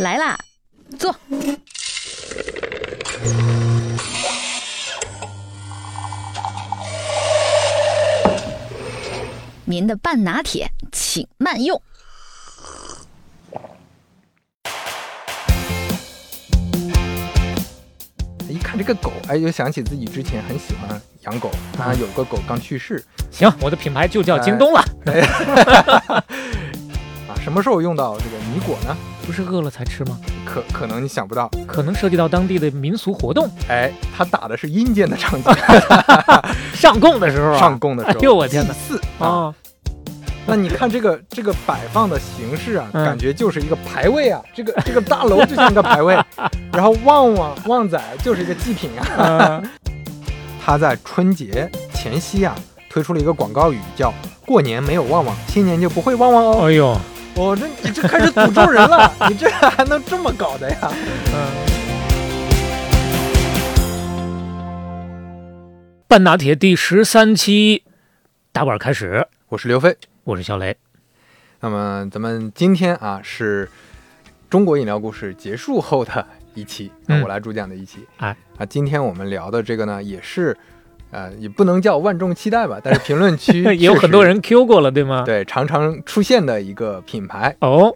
来啦，坐。您的半拿铁，请慢用。一看这个狗，哎，又想起自己之前很喜欢养狗，啊，有个狗刚去世，行，我的品牌就叫京东了。啊，什么时候用到这个米果呢？不是饿了才吃吗？可可能你想不到，可能涉及到当地的民俗活动。哎，他打的是阴间的场景，上供的时候啊，上供的时候，哎呦我天哪啊！啊，那你看这个这个摆放的形式啊，嗯感觉就是一个牌位啊，这个这个大楼就像一个牌位，然后旺旺旺仔就是一个祭品啊。啊 他在春节前夕啊，推出了一个广告语，叫“过年没有旺旺，新年就不会旺旺哦哎呦，”。我、这你这开始诅咒人了，你这还能这么搞的呀？嗯半拿铁第十三期打板开始，我是刘飞。我是小雷。那么咱们今天啊是中国饮料故事结束后的一期，那嗯我来主讲的一期。哎啊，今天我们聊的这个呢，也是呃，也不能叫万众期待吧，但是评论区 也有很多人 Q 过了，对吗？对常常出现的一个品牌。哦，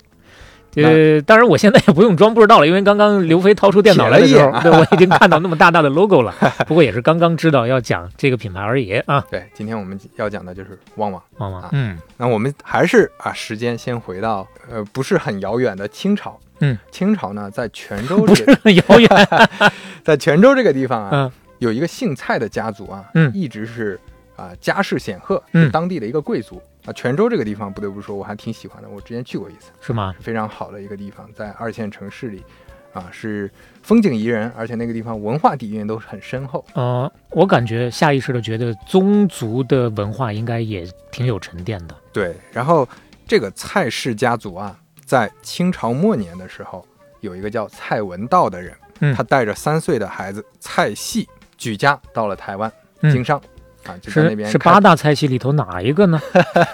呃，当然我现在也不用装不知道了，因为刚刚刘飞掏出电脑来的时候我已经看到那么大大的 logo 了。不过也是刚刚知道要讲这个品牌而已啊，对，今天我们要讲的就是旺旺。旺，旺旺嗯，那我们还是啊，时间先回到呃不是很遥远的清朝。嗯，清朝呢，在泉 州不是这个很遥远，在泉州这个地方啊，嗯有一个姓蔡的家族啊，嗯一直是啊、家世显赫，嗯是当地的一个贵族啊。泉州这个地方不得不说，我还挺喜欢的，我之前去过一次，是吗？是非常好的一个地方，在二线城市里啊，是风景宜人，而且那个地方文化底蕴都是很深厚。呃，我感觉下意识的觉得宗族的文化应该也挺有沉淀的。对，然后这个蔡氏家族啊，在清朝末年的时候，有一个叫蔡文道的人，嗯他带着三岁的孩子蔡系举家到了台湾嗯经商。啊，就在那边是是八大菜系里头哪一个呢？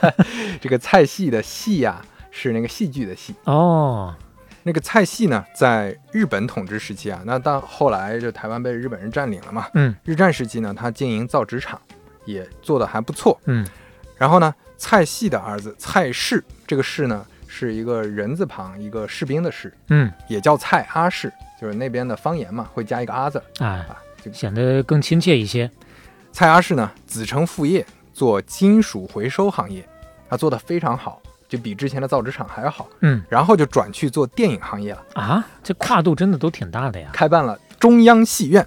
这个菜系的系呀、是那个戏剧的戏。哦，那个菜系呢，在日本统治时期啊，那到后来就台湾被日本人占领了嘛。嗯日战时期呢，他经营造纸厂，也做得还不错。嗯然后呢，蔡系的儿子蔡氏，这个氏呢是一个人字旁，一个士兵的士，嗯，也叫蔡阿氏，就是那边的方言嘛，会加一个阿字儿哎，啊。就显得更亲切一些。蔡阿氏呢，子承父业，做金属回收行业，他做的非常好，就比之前的造纸厂还要好。嗯然后就转去做电影行业了。啊，这跨度真的都挺大的呀。开办了中央戏院，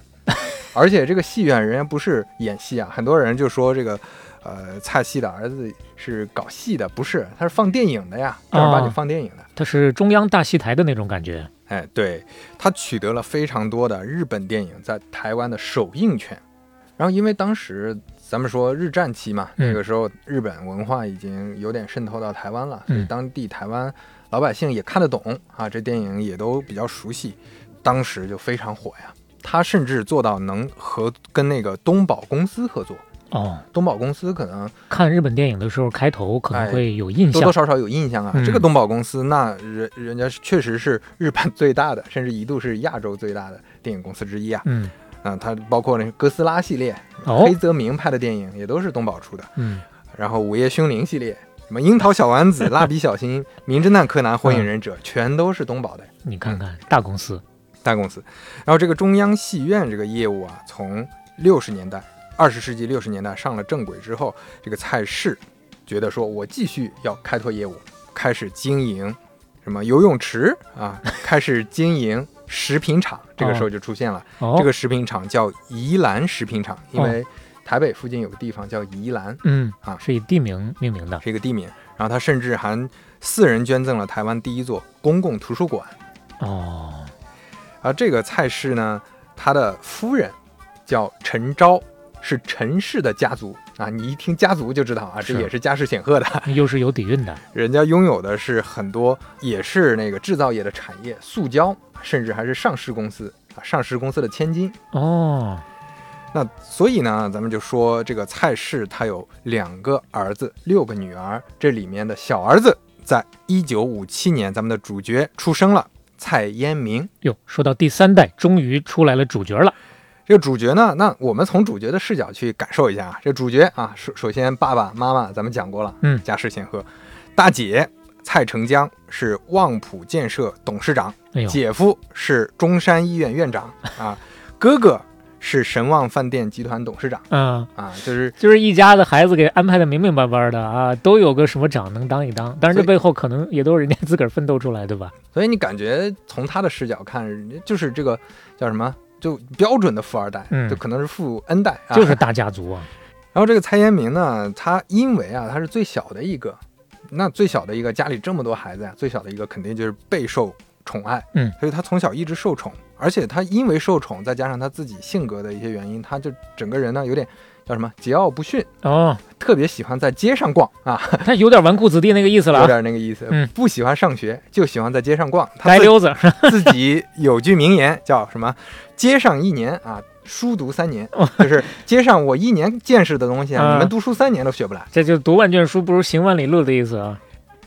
而且这个戏院人家不是演戏啊，很多人就说这个，呃，蔡系的儿子是搞戏的，不是，他是放电影的呀，正儿八经哦放电影的。他是中央大戏台的那种感觉。哎，对他取得了非常多的日本电影在台湾的首映权，然后因为当时咱们说日战期嘛，嗯那个时候日本文化已经有点渗透到台湾了，所以嗯当地台湾老百姓也看得懂啊，这电影也都比较熟悉，当时就非常火呀。他甚至做到能和跟那个东宝公司合作，哦，东宝公司可能看日本电影的时候，开头可能会有印象。多多少少有印象啊。嗯这个东宝公司，那人人家确实是日本最大的，甚至一度是亚洲最大的电影公司之一啊。嗯啊，它包括那个哥斯拉系列、哦黑泽明拍的电影也都是东宝出的，嗯，然后午夜凶铃系列，什么樱桃小丸子、蜡笔小新、名侦探柯南、火影忍者，全都是东宝的你看看大公司。大公司。然后这个中央戏院这个业务啊，从六十年代、二十世纪六十年代上了正轨之后，这个蔡氏觉得说我继续要开拓业务，开始经营什么游泳池啊，开始经营食品厂，这个时候就出现了。哦，这个食品厂叫宜兰食品厂，因为台北附近有个地方叫宜兰，嗯啊是以地名命名的。是一个地名。然后他甚至还私人捐赠了台湾第一座公共图书馆。哦，而这个蔡氏呢，他的夫人叫陈昭，是陈氏的家族啊。你一听家族就知道啊，这也是家世显赫的。又是有底蕴的。人家拥有的是很多，也是那个制造业的产业，塑胶，甚至还是上市公司啊，上市公司的千金。哦，那所以呢，咱们就说这个蔡氏他有两个儿子，六个女儿，这里面的小儿子，在一九五七年，咱们的主角出生了，蔡延明。哟，说到第三代，终于出来了主角了。这个主角呢，那我们从主角的视角去感受一下啊。这主角啊，首首先爸爸妈妈咱们讲过了，嗯家世显赫。大姐蔡成江是旺普建设董事长，哎，姐夫是中山医院院长啊，哥哥是神旺饭店集团董事长嗯，啊，就是就是一家的孩子给安排的明明白白的啊，都有个什么长能当一当。当然，这背后可能也都是人家自个儿奋斗出来，对吧？所以你感觉从他的视角看，就是这个叫什么，就标准的富二代，嗯。就可能是富 N 代啊，就是大家族啊。然后这个蔡延明呢，他因为啊他是最小的一个，那最小的一个家里这么多孩子呀、最小的一个肯定就是备受宠爱，嗯，所以他从小一直受宠，而且他因为受宠，再加上他自己性格的一些原因，他就整个人呢有点叫什么桀骜不驯，哦，特别喜欢在街上逛啊，他有点纨绔子弟那个意思了。有啊，点那个意思，嗯不喜欢上学，就喜欢在街上逛，他自街溜子。自己有句名言叫什么？街上一年啊，书读三年，就是街上我一年见识的东西啊，啊。你们读书三年都学不来。这就读万卷书不如行万里路的意思啊。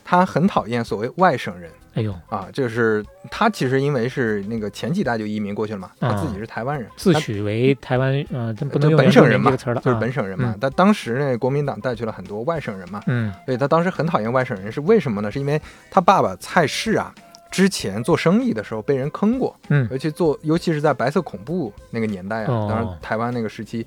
他很讨厌所谓外省人。哎呦，啊，就是他其实因为是那个前几代就移民过去了嘛，他啊自己是台湾人，自诩为台湾，呃，这不能用本省人嘛这个词儿了，就是啊本省人嘛。嗯。但当时呢，国民党带去了很多外省人嘛，嗯。所以他当时很讨厌外省人，是为什么呢？是因为他爸爸蔡氏啊，之前做生意的时候被人坑过，嗯。尤其做，尤其是在白色恐怖那个年代啊，哦。当然台湾那个时期，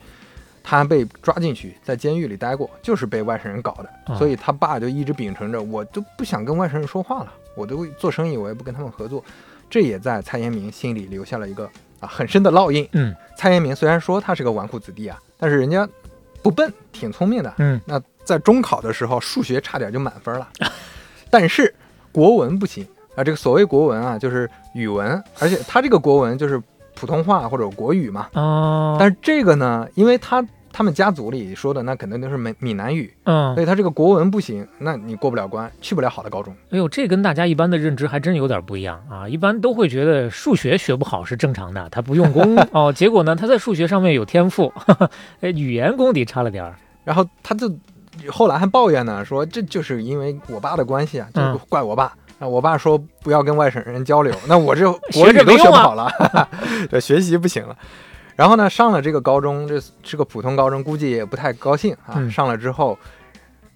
他被抓进去，在监狱里待过，就是被外省人搞的，哦。所以他爸就一直秉承着，我都不想跟外省人说话了，我都做生意，我也不跟他们合作，这也在蔡延明心里留下了一个啊很深的烙印。嗯。蔡延明虽然说他是个纨绔子弟啊，但是人家不笨，挺聪明的，嗯，那在中考的时候，数学差点就满分了，但是国文不行啊。这个所谓国文啊，就是语文，而且他这个国文就是普通话或者国语嘛。哦，但是这个呢，因为他他们家族里说的那肯定都是闽闽南语，嗯所，以他这个国文不行，那你过不了关，去不了好的高中。哎呦，这跟大家一般的认知还真有点不一样啊！一般都会觉得数学学不好是正常的，他不用功 哦。结果呢，他在数学上面有天赋，哈哈，哎，语言功底差了点儿。然后他就后来还抱怨呢，说这就是因为我爸的关系啊，就嗯怪我爸。啊，我爸说不要跟外省人交流，那我这学 国语都学不好了，这学习不行了。然后呢，上了这个高中，这是个普通高中，估计也不太高兴啊。嗯上了之后，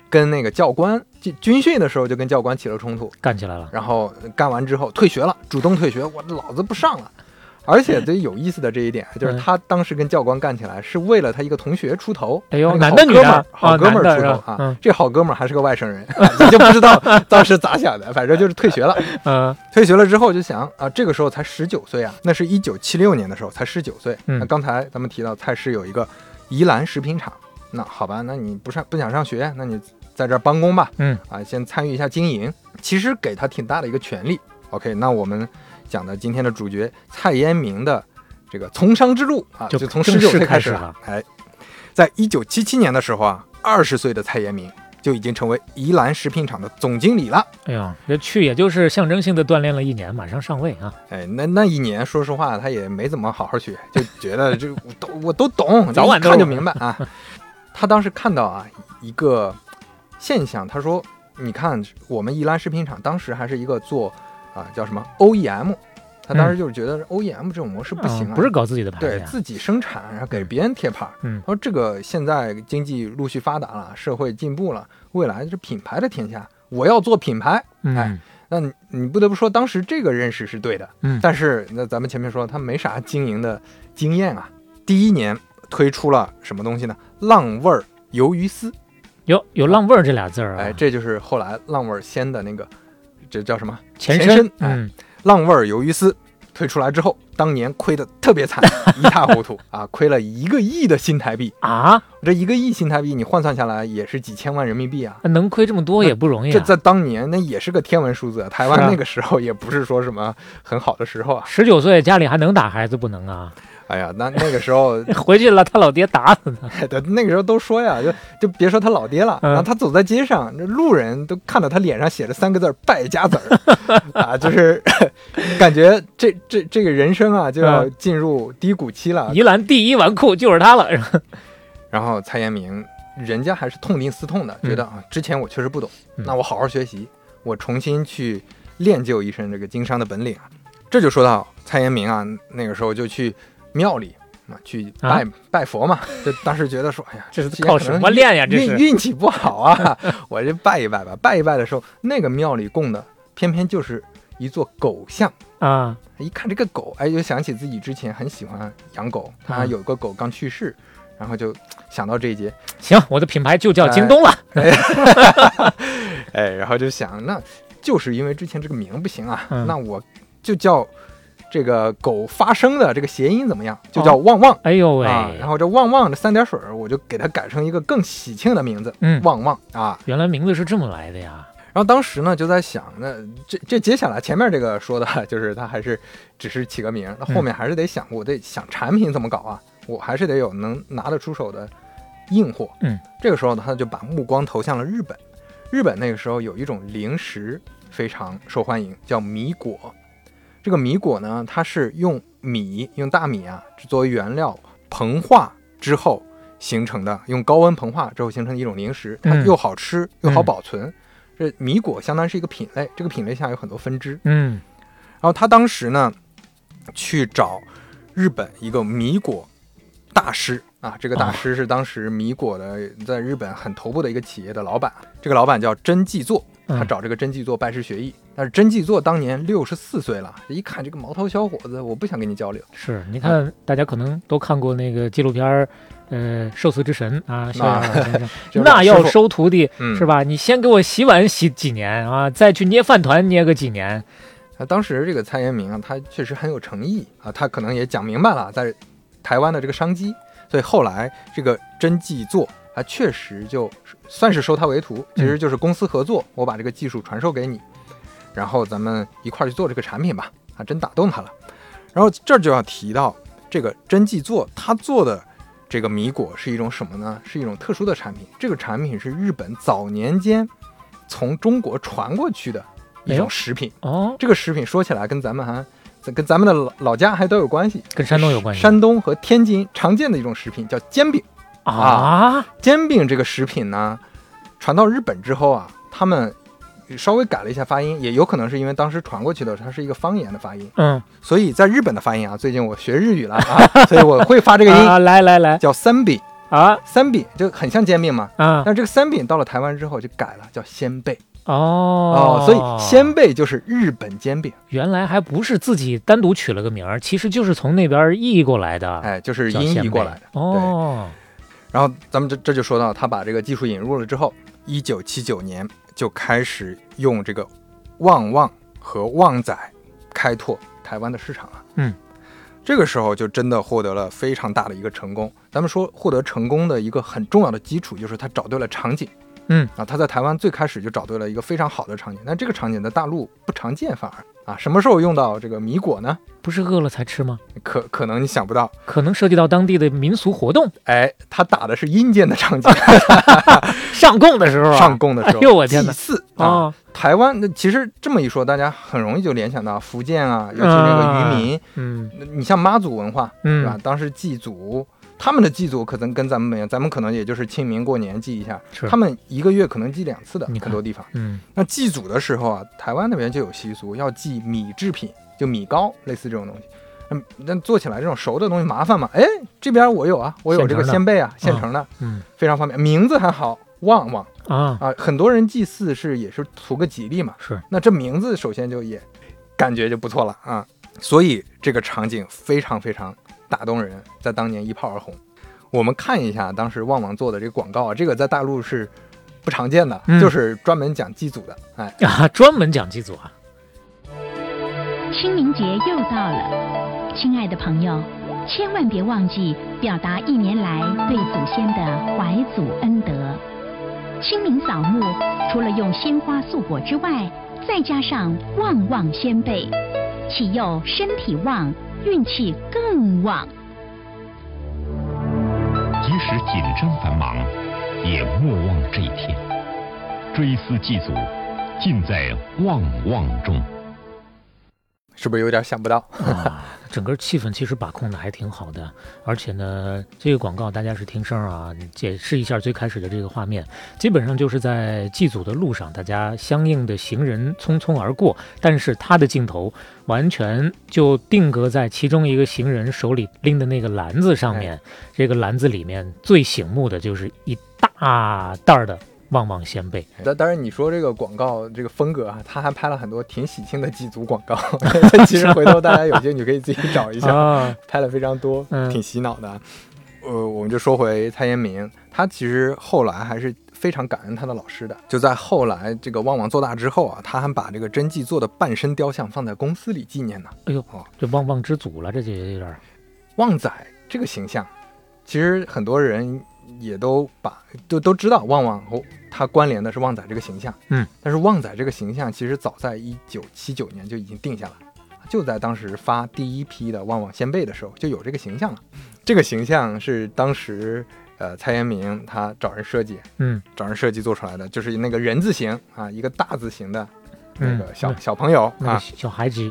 跟那个教官军军训的时候就跟教官起了冲突，干起来了。然后干完之后退学了，主动退学，我老子不上了。而且最有意思的这一点，就是嗯他当时跟教官干起来，是为了他一个同学出头。哎呦，男的女的好哥们儿，出头啊！这好哥们儿还是个外省人，你就不知道当时咋想的，反正就是退学了。嗯退学了之后就想啊，这个时候才十九岁啊，那是一九七六年的时候才十九岁。嗯那刚才咱们提到蔡氏有一个宜兰食品厂，那好吧，那你不上不想上学，那你在这儿帮工吧。嗯啊，先参与一下经营，其实给他挺大的一个权利。OK，那我们讲的今天的主角蔡延明的这个从商之路啊，就就从十九岁开始了开始了。哎，在一九七七年的时候啊，二十岁的蔡延明就已经成为宜兰食品厂的总经理了。哎呀，这去也就是象征性的锻炼了一年，马上上位啊！哎，那那一年，说实话，他也没怎么好好学，就觉得这我都我都懂，早晚看就明白啊。他当时看到啊一个现象，他说：“你看，我们宜兰食品厂当时还是一个做啊叫什么 OEM，他当时就是觉得 OEM 这种模式不行啊，嗯不是搞自己的牌子。对自己生产，然后给别人贴牌。嗯他说这个现在经济陆续发达了，社会进步了，未来是品牌的天下，我要做品牌。嗯哎那你你不得不说，当时这个认识是对的。嗯，但是那咱们前面说他没啥经营的经验啊。第一年推出了什么东西呢？浪味儿鱿鱼丝，有有浪味儿这俩字儿啊，哎，这就是后来浪味儿鲜的那个，这叫什么？前前身哎嗯，浪味儿鱿鱼丝推出来之后，当年亏得特别惨，一塌糊涂啊，亏了一个亿的新台币。啊，这一个亿新台币，你换算下来也是几千万人民币啊。能亏这么多也不容易啊。这在当年那也是个天文数字，台湾那个时候也不是说什么很好的时候啊。十九岁家里还能打孩子不能啊？哎呀，那那个时候 回去了他老爹打死他。对，那个时候都说呀，就就别说他老爹了，嗯然后他走在街上，这路人都看到他脸上写着三个字儿“败家子儿”，啊，就是感觉这这这个人生啊就要进入低谷期了。宜兰第一纨绔就是他了。然后蔡延明，人家还是痛定思痛的，嗯觉得啊，之前我确实不懂，嗯那我好好学习，我重新去练就一身这个经商的本领啊。这就说到蔡延明啊，那个时候就去庙里啊去拜、拜佛嘛，就当时觉得说，哎呀，这是靠什么练呀？这是运运气不好啊，我就拜一拜吧。拜一拜的时候，那个庙里供的偏偏就是一座狗像。啊，一看这个狗，哎，就想起自己之前很喜欢养狗，他嗯有个狗刚去世，然后就想到这一节，行，我的品牌就叫京东了。哎，然后就想，那就是因为之前这个名不行啊，嗯那我就叫这个狗发声的这个谐音怎么样？就叫旺旺。哎呦喂，啊，然后这旺旺这三点水儿，我就给它改成一个更喜庆的名字，嗯，旺旺啊。原来名字是这么来的呀。然后当时呢就在想，那这这接下来前面这个说的就是它还是只是起个名儿，那后面还是得想，我得想产品怎么搞啊，我还是得有能拿得出手的硬货。嗯，这个时候呢，他就把目光投向了日本。日本那个时候有一种零食非常受欢迎，叫米果。这个米果呢，它是用米用大米啊作为原料膨化之后形成的，用高温膨化之后形成的一种零食，它嗯又好吃又好嗯保存。这米果相当于是一个品类，这个品类下有很多分支。嗯然后他当时呢，去找日本一个米果大师啊，这个大师是当时米果的在日本很头部的一个企业的老板，这个老板叫真纪作，他嗯找这个真纪作拜师学艺。但是真纪作当年六十四岁了，一看这个毛头小伙子，我不想跟你交流。是，你看大家可能都看过那个纪录片儿，呃，《寿司之神》啊，那要收徒弟嗯，是吧？你先给我洗碗洗几年啊，再去捏饭团捏个几年。那当时这个蔡元明啊，他确实很有诚意啊，他可能也讲明白了在台湾的这个商机，所以后来这个真纪作啊，确实就算是收他为徒，其实就是公司合作，我把这个技术传授给你，然后咱们一块儿去做这个产品吧，啊，真打动他了。然后这儿就要提到这个真纪做，他做的这个米果是一种什么呢？是一种特殊的产品，这个产品是日本早年间从中国传过去的一种食品。哦，这个食品说起来跟咱们还跟咱们的老老家还都有关系，跟山东有关系山东和天津常见的一种食品叫煎饼。啊，煎饼这个食品呢，传到日本之后啊，他们稍微改了一下发音，也有可能是因为当时传过去的它是一个方言的发音，嗯。所以在日本的发音啊，最近我学日语了啊，所以我会发这个音，啊，来来来。叫三饼。啊。三饼就很像煎饼嘛，啊。但这个三饼到了台湾之后就改了，叫鲜贝。哦。哦所以鲜贝就是日本煎饼，原来还不是自己单独取了个名儿，其实就是从那边译过来的，哎，就是音译过来的。哦，然后咱们这这就说到他把这个技术引入了之后，一九七九年就开始用这个旺旺和旺仔开拓台湾的市场了。嗯，这个时候就真的获得了非常大的一个成功。咱们说获得成功的一个很重要的基础就是他找对了场景。嗯。啊，他在台湾最开始就找对了一个非常好的场景，但这个场景在大陆不常见，反而啊，什么时候用到这个米果呢？不是饿了才吃吗？可可能你想不到，可能涉及到当地的民俗活动，哎，他打的是阴间的场景，上供的时候啊，上供的时候，哎呦我天哪。祭祀啊，啊，台湾那其实这么一说，大家很容易就联想到福建啊，尤其那个渔民，嗯。你像妈祖文化，对吧？嗯？，当时祭祖，他们的祭祖可能跟咱们不一样，咱们可能也就是清明过年祭一下，他们一个月可能祭两次的很多地方。嗯。那祭祖的时候啊，台湾那边就有习俗，要祭米制品，就米糕，类似这种东西。嗯那做起来这种熟的东西麻烦嘛？哎，这边我有啊，我有这个现成的。鲜贝啊，现成的，嗯。非常方便，名字还好，旺旺。啊，啊。很多人祭祀是也是图个吉利嘛，是。那这名字首先就也感觉就不错了啊，所以这个场景非常非常打动人，在当年一炮而红。我们看一下当时旺旺做的这个广告啊，这个在大陆是不常见的，嗯就是专门讲祭祖的。哎，啊，专门讲祭祖啊，清明节又到了，亲爱的朋友，千万别忘记表达一年来对祖先的怀祖恩德。清明扫墓，除了用鲜花素果之外，再加上旺旺仙贝，启佑身体旺，运气更旺。即使紧张繁忙，也莫忘这一天。追思祭祖，尽在旺旺中。是不是有点想不到？啊，整个气氛其实把控的还挺好的，而且呢，这个广告大家是听声儿啊，解释一下最开始的这个画面，基本上就是在祭祖的路上，大家相应的行人匆匆而过，但是他的镜头完全就定格在其中一个行人手里拎的那个篮子上面，这个篮子里面最醒目的就是一大袋儿的旺旺仙贝。当当然，你说这个广告这个风格啊，他还拍了很多挺喜庆的祭祖广告。其实回头大家有兴趣可以自己找一下，啊，拍了非常多，嗯挺洗脑的啊。呃，我们就说回蔡延明，他其实后来还是非常感恩他的老师的。就在后来这个旺旺做大之后啊，他还把这个真迹做的半身雕像放在公司里纪念呢。哎呦哦，这旺旺之祖了，这就有点旺仔这个形象，其实很多人也都把都都知道旺旺和他关联的是旺仔这个形象。嗯，但是旺仔这个形象其实早在一九七九年就已经定下了，就在当时发第一批的旺旺先辈的时候就有这个形象了。这个形象是当时呃蔡元明他找人设计，嗯找人设计做出来的，就是那个人字形啊，一个大字形的那嗯个小、那小朋友啊那个，小孩子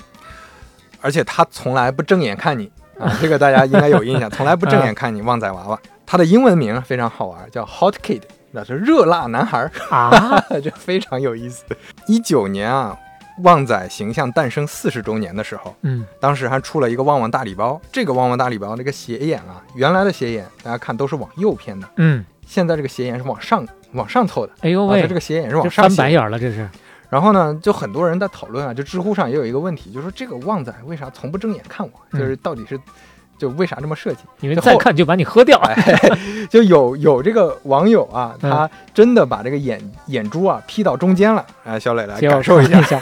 而且他从来不正眼看你啊，这个大家应该有印象，从来不正眼看你。旺仔娃娃，他的英文名非常好玩，叫 Hot Kid，那是热辣男孩儿，啊，这非常有意思。一九年啊，旺仔形象诞生四十周年的时候，嗯当时还出了一个旺旺大礼包。这个旺旺大礼包那个斜眼啊，原来的斜眼大家看都是往右偏的，嗯，现在这个斜眼是往上往上凑的。啊，哎呦喂它这，个斜眼是往上翻白眼儿了，这是然后呢，就很多人在讨论啊，就知乎上也有一个问题，就是说这个旺仔为啥从不正眼看我？嗯就是到底是，就为啥这么设计？因为再看就把你喝掉。哎，就有有这个网友啊，嗯他真的把这个眼眼珠啊 P 到中间了。哎，小磊来感受一下，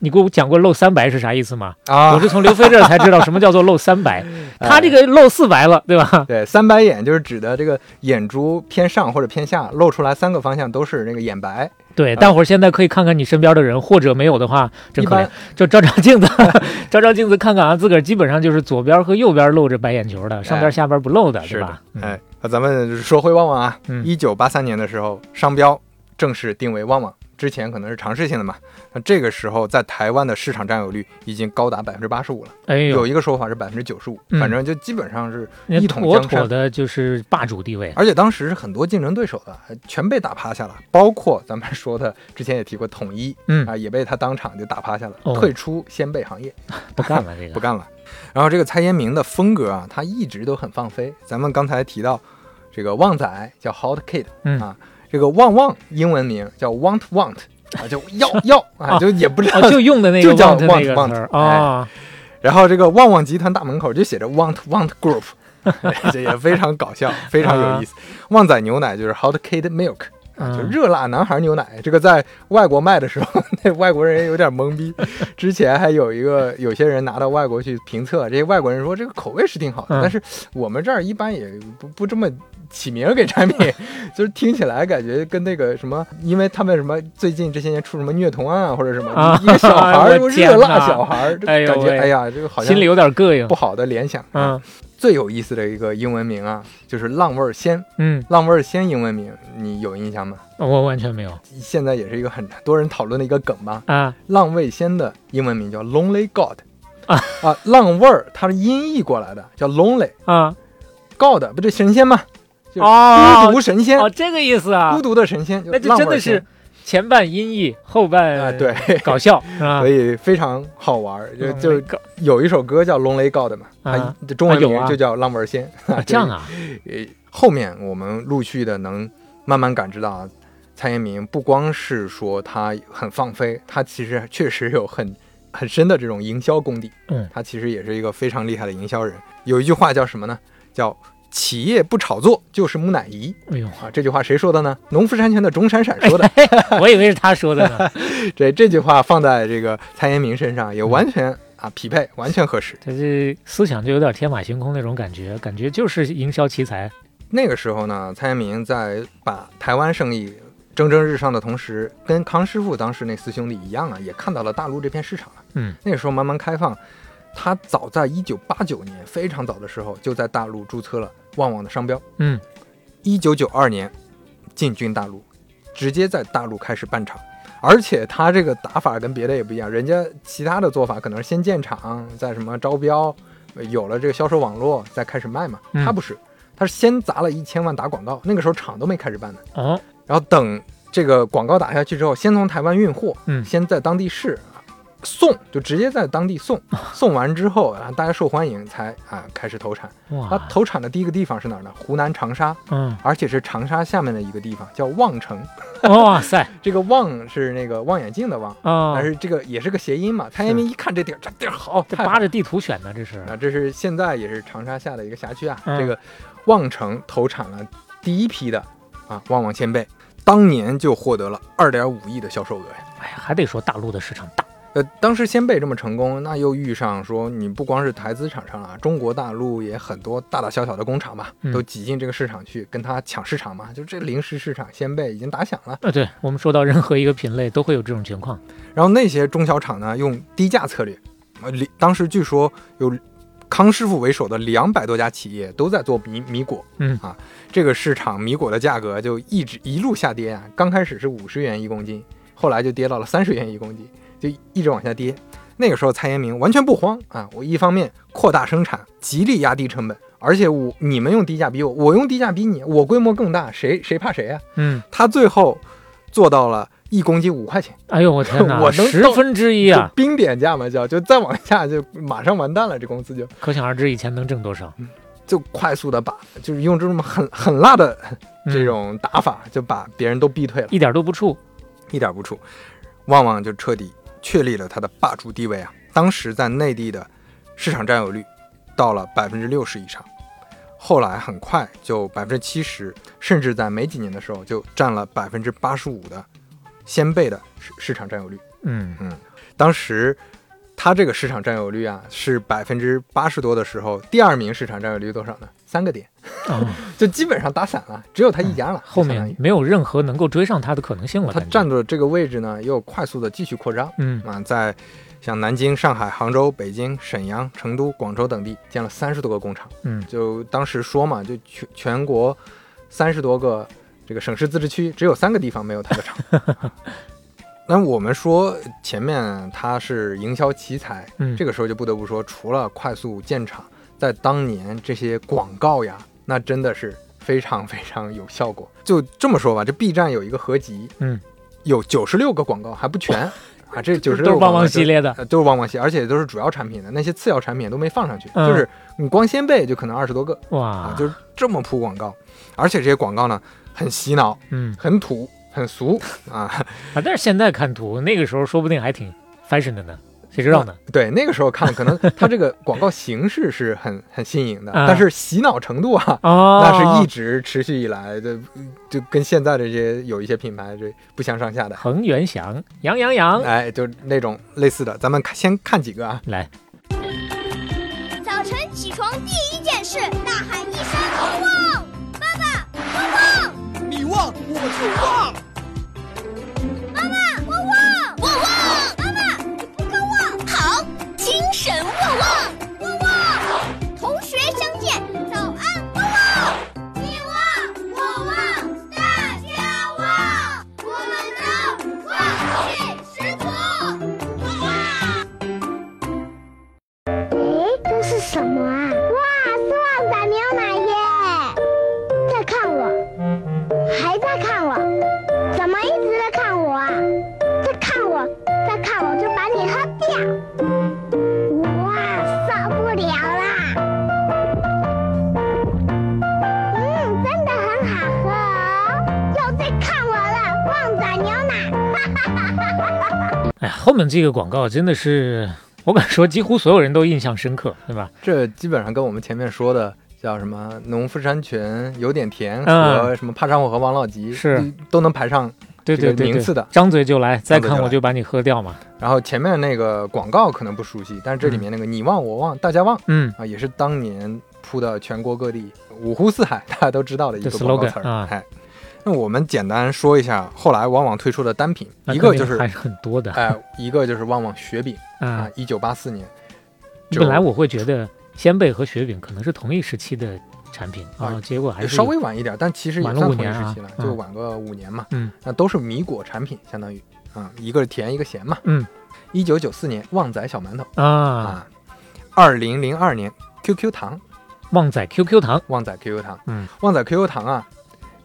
你给我讲过露三白是啥意思吗？啊我是从刘飞这儿才知道什么叫做露 三白，他这个露四白了，对吧？对，三白眼就是指的这个眼珠偏上或者偏下，露出来三个方向都是那个眼白。对，大伙儿现在可以看看你身边的人，或者没有的话，真可怜，就照照镜子，照照镜子看看啊，自个儿基本上就是左边和右边露着白眼球的，上边下边不露的，是吧？，嗯哎，那咱们说回旺旺啊，嗯一九八三年的时候，商标正式定为旺旺，之前可能是尝试性的嘛。那这个时候在台湾的市场占有率已经高达百分之八十五了，哎，有一个说法是百分之九十五，嗯反正就基本上是一统家妥妥江山。的就是霸主地位。而且当时是很多竞争对手的全被打趴下了，包括咱们说的之前也提过统一嗯，啊，也被他当场就打趴下了，哦退出鲜贝行业。不干了这个。不干了。然后这个蔡延明的风格啊，他一直都很放飞。咱们刚才提到这个旺仔叫 Hot Kid 嗯啊，这个旺旺英文名叫 Want Want 啊，就要 要啊，就也不知道。哦，就用的那个就叫 want 那 want 啊，然后这个旺旺集团大门口就写着 Want Want Group，这也非常搞笑，非常有意思。旺仔牛奶就是 Hot Kid Milk。啊，就嗯热辣男孩牛奶，这个在外国卖的时候，那外国人也有点懵逼。之前还有一个有些人拿到外国去评测，这些外国人说这个口味是挺好的，嗯但是我们这儿一般也不不这么起名给产品，就是听起来感觉跟那个什么，因为他们什么最近这些年出什么虐童案啊或者什么，啊一个小孩儿，我热辣小孩儿，感觉哎呀，这个好像心里有点膈应不。好的联想。啊嗯最有意思的一个英文名啊，就是浪味儿仙。嗯，浪味儿仙英文名你有印象吗？我完全没有现在也是一个很多人讨论的一个梗吧。啊浪味仙的英文名叫 Lonely God 啊啊，浪味儿它是音译过来的，叫 Lonely 啊 God，不就神仙吗？就孤独神仙，哦，这个意思啊孤，独的神仙，就那就真的是前半音译，后半啊，对，搞笑所？以非常好玩。就嗯就搞有一首歌叫 Lonely God 嘛，它啊的中文名就叫浪味仙。啊 这样啊，呃，后面我们陆续的能慢慢感知到啊，蔡延明不光是说他很放飞，他其实确实有很很深的这种营销功底。嗯，他其实也是一个非常厉害的营销人。有一句话叫什么呢？叫“企业不炒作就是木乃伊哎呦，”啊。这句话谁说的呢？农夫山泉的钟闪闪说的。我以为是他说的呢。这这句话放在这个蔡延明身上，也完全啊，匹配完全合适。他这思想就有点天马行空那种感觉，感觉就是营销奇才。那个时候呢，蔡延明在把台湾生意蒸蒸日上的同时，跟康师傅当时那四兄弟一样啊，也看到了大陆这片市场了。嗯，那个时候慢慢开放，他早在一九八九年非常早的时候就在大陆注册了旺旺的商标。嗯，一九九二年进军大陆，直接在大陆开始办厂。而且他这个打法跟别的也不一样，人家其他的做法可能是先建厂，再什么招标，呃有了这个销售网络，再开始卖嘛。嗯他不是，他是先砸了一千万打广告，那个时候厂都没开始办呢。哦，然后等这个广告打下去之后，先从台湾运货，嗯先在当地试啊送，就直接在当地送，送完之后啊，大家受欢迎才啊开始投产。他哇，投产的第一个地方是哪儿呢？湖南长沙，嗯，而且是长沙下面的一个地方叫望城。哇 塞，这个望是那个望远镜的望，啊但，是这个也是个谐音嘛。蔡延明一看这地儿，这地儿好，这扒着地图选的，这是。啊，这是现在也是长沙下的一个辖区啊。嗯这个望城投产了第一批的啊旺旺鲜贝，当年就获得了二点五亿的销售额呀。哎呀，还得说大陆的市场大。呃，当时鲜贝这么成功，那又遇上说你不光是台资厂商啊，中国大陆也很多大大小小的工厂嘛，嗯都挤进这个市场去跟他抢市场嘛。就这零食市场，鲜贝已经打响了。呃，对我们说到任何一个品类都会有这种情况。然后那些中小厂呢，用低价策略，呃，当时据说有康师傅为首的两百多家企业都在做米米果，嗯啊，这个市场米果的价格就一直一路下跌啊，刚开始是五十元一公斤，后来就跌到了三十元一公斤，就一直往下跌。那个时候蔡延明完全不慌啊，我一方面扩大生产，极力压低成本，而且我你们用低价逼我，我用低价逼你，我规模更大，谁谁怕谁啊？嗯，他最后做到了一公斤五块钱。哎呦我天哪，我能十分之一啊！就冰点价嘛，叫就再往下就马上完蛋了，这公司就可想而知以前能挣多少。嗯就快速的把就是用这种很很辣的嗯这种打法，就把别人都逼退了，一点都不怵。一点不怵，旺旺就彻底确立了它的霸主地位啊！当时在内地的市场占有率到了百分之六十以上，后来很快就百分之七十，甚至在没几年的时候就占了百分之八十五的先辈的市市场占有率。嗯，当时它这个市场占有率啊是百分之八十多的时候，第二名市场占有率多少呢？三个点，哦，就基本上打散了，只有他一家了。后面没有任何能够追上他的可能性了。它感觉占住了这个位置呢，又快速的继续扩张嗯啊，在像南京、上海、杭州、北京、沈阳、成都、广州等地建了三十多个工厂。嗯就当时说嘛，就全全国三十多个这个省市自治区，只有三个地方没有他的厂。那我们说前面他是营销奇才，嗯，这个时候就不得不说，除了快速建厂，在当年这些广告呀，那真的是非常非常有效果。就这么说吧，这 B 站有一个合集，嗯，有九十六个广告还不全。啊，这 九十都是旺旺系列的。呃，都是旺旺系，而且都是主要产品的，那些次要产品都没放上去，嗯。就是你光鲜贝就可能二十多个哇。啊，，就是这么铺广告，而且这些广告呢很洗脑、嗯。很土、很俗啊。啊，但是现在看图，那个时候说不定还挺 fashion 的呢，谁知道呢？对，那个时候看可能 它这个广告形式是很很新颖的，啊。但是洗脑程度啊，哦，那是一直持续以来的，就跟现在这些有一些品牌这不相上下的。恒源祥，羊羊羊，哎，就那种类似的，咱们先看几个啊。来，早晨起床第一件事，大喊一声“旺旺”，爸爸，旺！旺，你旺我就旺，神旺旺，后面这个广告真的是，我敢说几乎所有人都印象深刻，对吧？这基本上跟我们前面说的叫什么“农夫山泉有点甜”嗯和什么“怕上火”和王老吉是都能排上对这对名次的。张嘴就来，再看我就把你喝掉嘛。然后前面那个广告可能不熟悉，但是这里面那个你忘我忘大家忘嗯，啊，也是当年铺到全国各地五湖四海大家都知道的一个广告 slogan 词儿。啊哎，那我们简单说一下后来旺旺推出的单品，一个就是还是很多的哎，一个就是旺旺雪饼啊啊。，一九八四年。本来我会觉得鲜贝和雪饼可能是同一时期的产品啊啊，结果还是稍微晚一点，但其实也算同一时期了，嗯就晚个五年嘛。嗯，那都是米果产品，相当于啊，一个是甜一个咸嘛。嗯，一九九四年旺仔小馒头啊，啊，二零零二年 QQ 糖，旺仔 QQ 糖，旺仔 QQ 糖，嗯，旺仔 QQ 糖啊，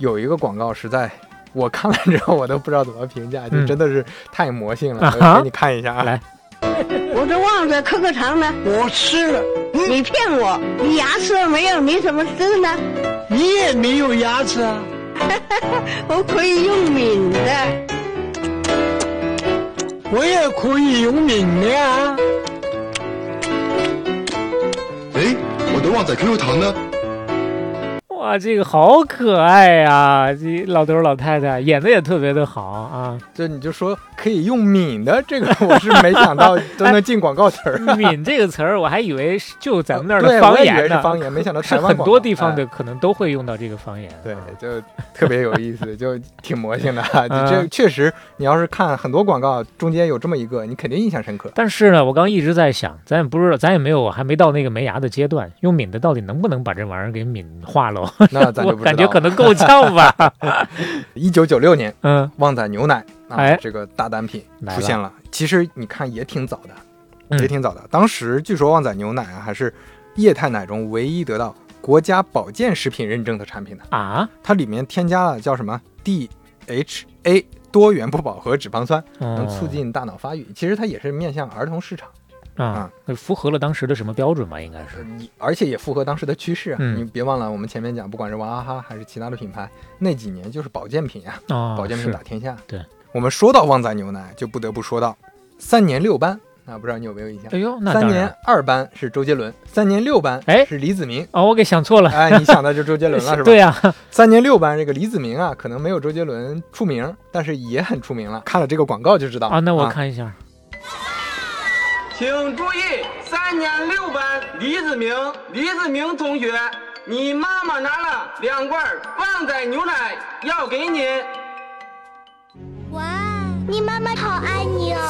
有一个广告实在。我看了之后，我都不知道怎么评价，就嗯真的是太魔性了。我给你看一下啊，来我这旺仔可可糖呢？我吃了，你骗我，你牙吃了没有？你怎么吃呢？你也没有牙齿啊。我可以用抿的。我也可以用抿的啊。哎，我的旺仔 QQ 糖呢？哇，这个好可爱呀、这老头儿老太太演的也特别的好啊，这你就说可以用抿的这个，我是没想到都能进广告词儿。抿这个词儿我还以为是就咱们那儿的方言呢，是方言没想到是台湾很多地方哎的可能都会用到这个方言。对啊，就特别有意思，就挺魔性的 这确实，你要是看很多广告，中间有这么一个，你肯定印象深刻。但是呢，我刚一直在想，咱也不知道，咱也没有，还没到那个没牙的阶段，用抿的到底能不能把这玩意儿给抿化喽？那咱就不知道感觉可能够呛吧。一九九六年，嗯，旺仔牛奶啊，哎这个大单品出现了。其实你看也挺早的，嗯也挺早的。当时据说旺仔牛奶啊，还是液态奶中唯一得到国家保健食品认证的产品的。啊，它里面添加了叫什么 DHA 多元不饱和脂肪酸，能能促进大脑发育。其实它也是面向儿童市场。啊，那符合了当时的什么标准吧？应该是你而且也符合当时的趋势啊！嗯你别忘了，我们前面讲，不管是娃哈哈还是其他的品牌，那几年就是保健品啊，啊，保健品打天下。对，我们说到旺仔牛奶，就不得不说到三年六班那，不知道你有没有印象？哎呦，那三年二班是周杰伦，三年六班哎是李子明。哦，我给想错了。哎，你想的就是周杰伦了 是吧？对呀、三年六班这个李子明啊，可能没有周杰伦出名，但是也很出名了。看了这个广告就知道啊，那我看一下。请注意，三年六班李子明，李子明同学，你妈妈拿了两罐旺仔牛奶要给你。哇，你妈妈好爱你哦。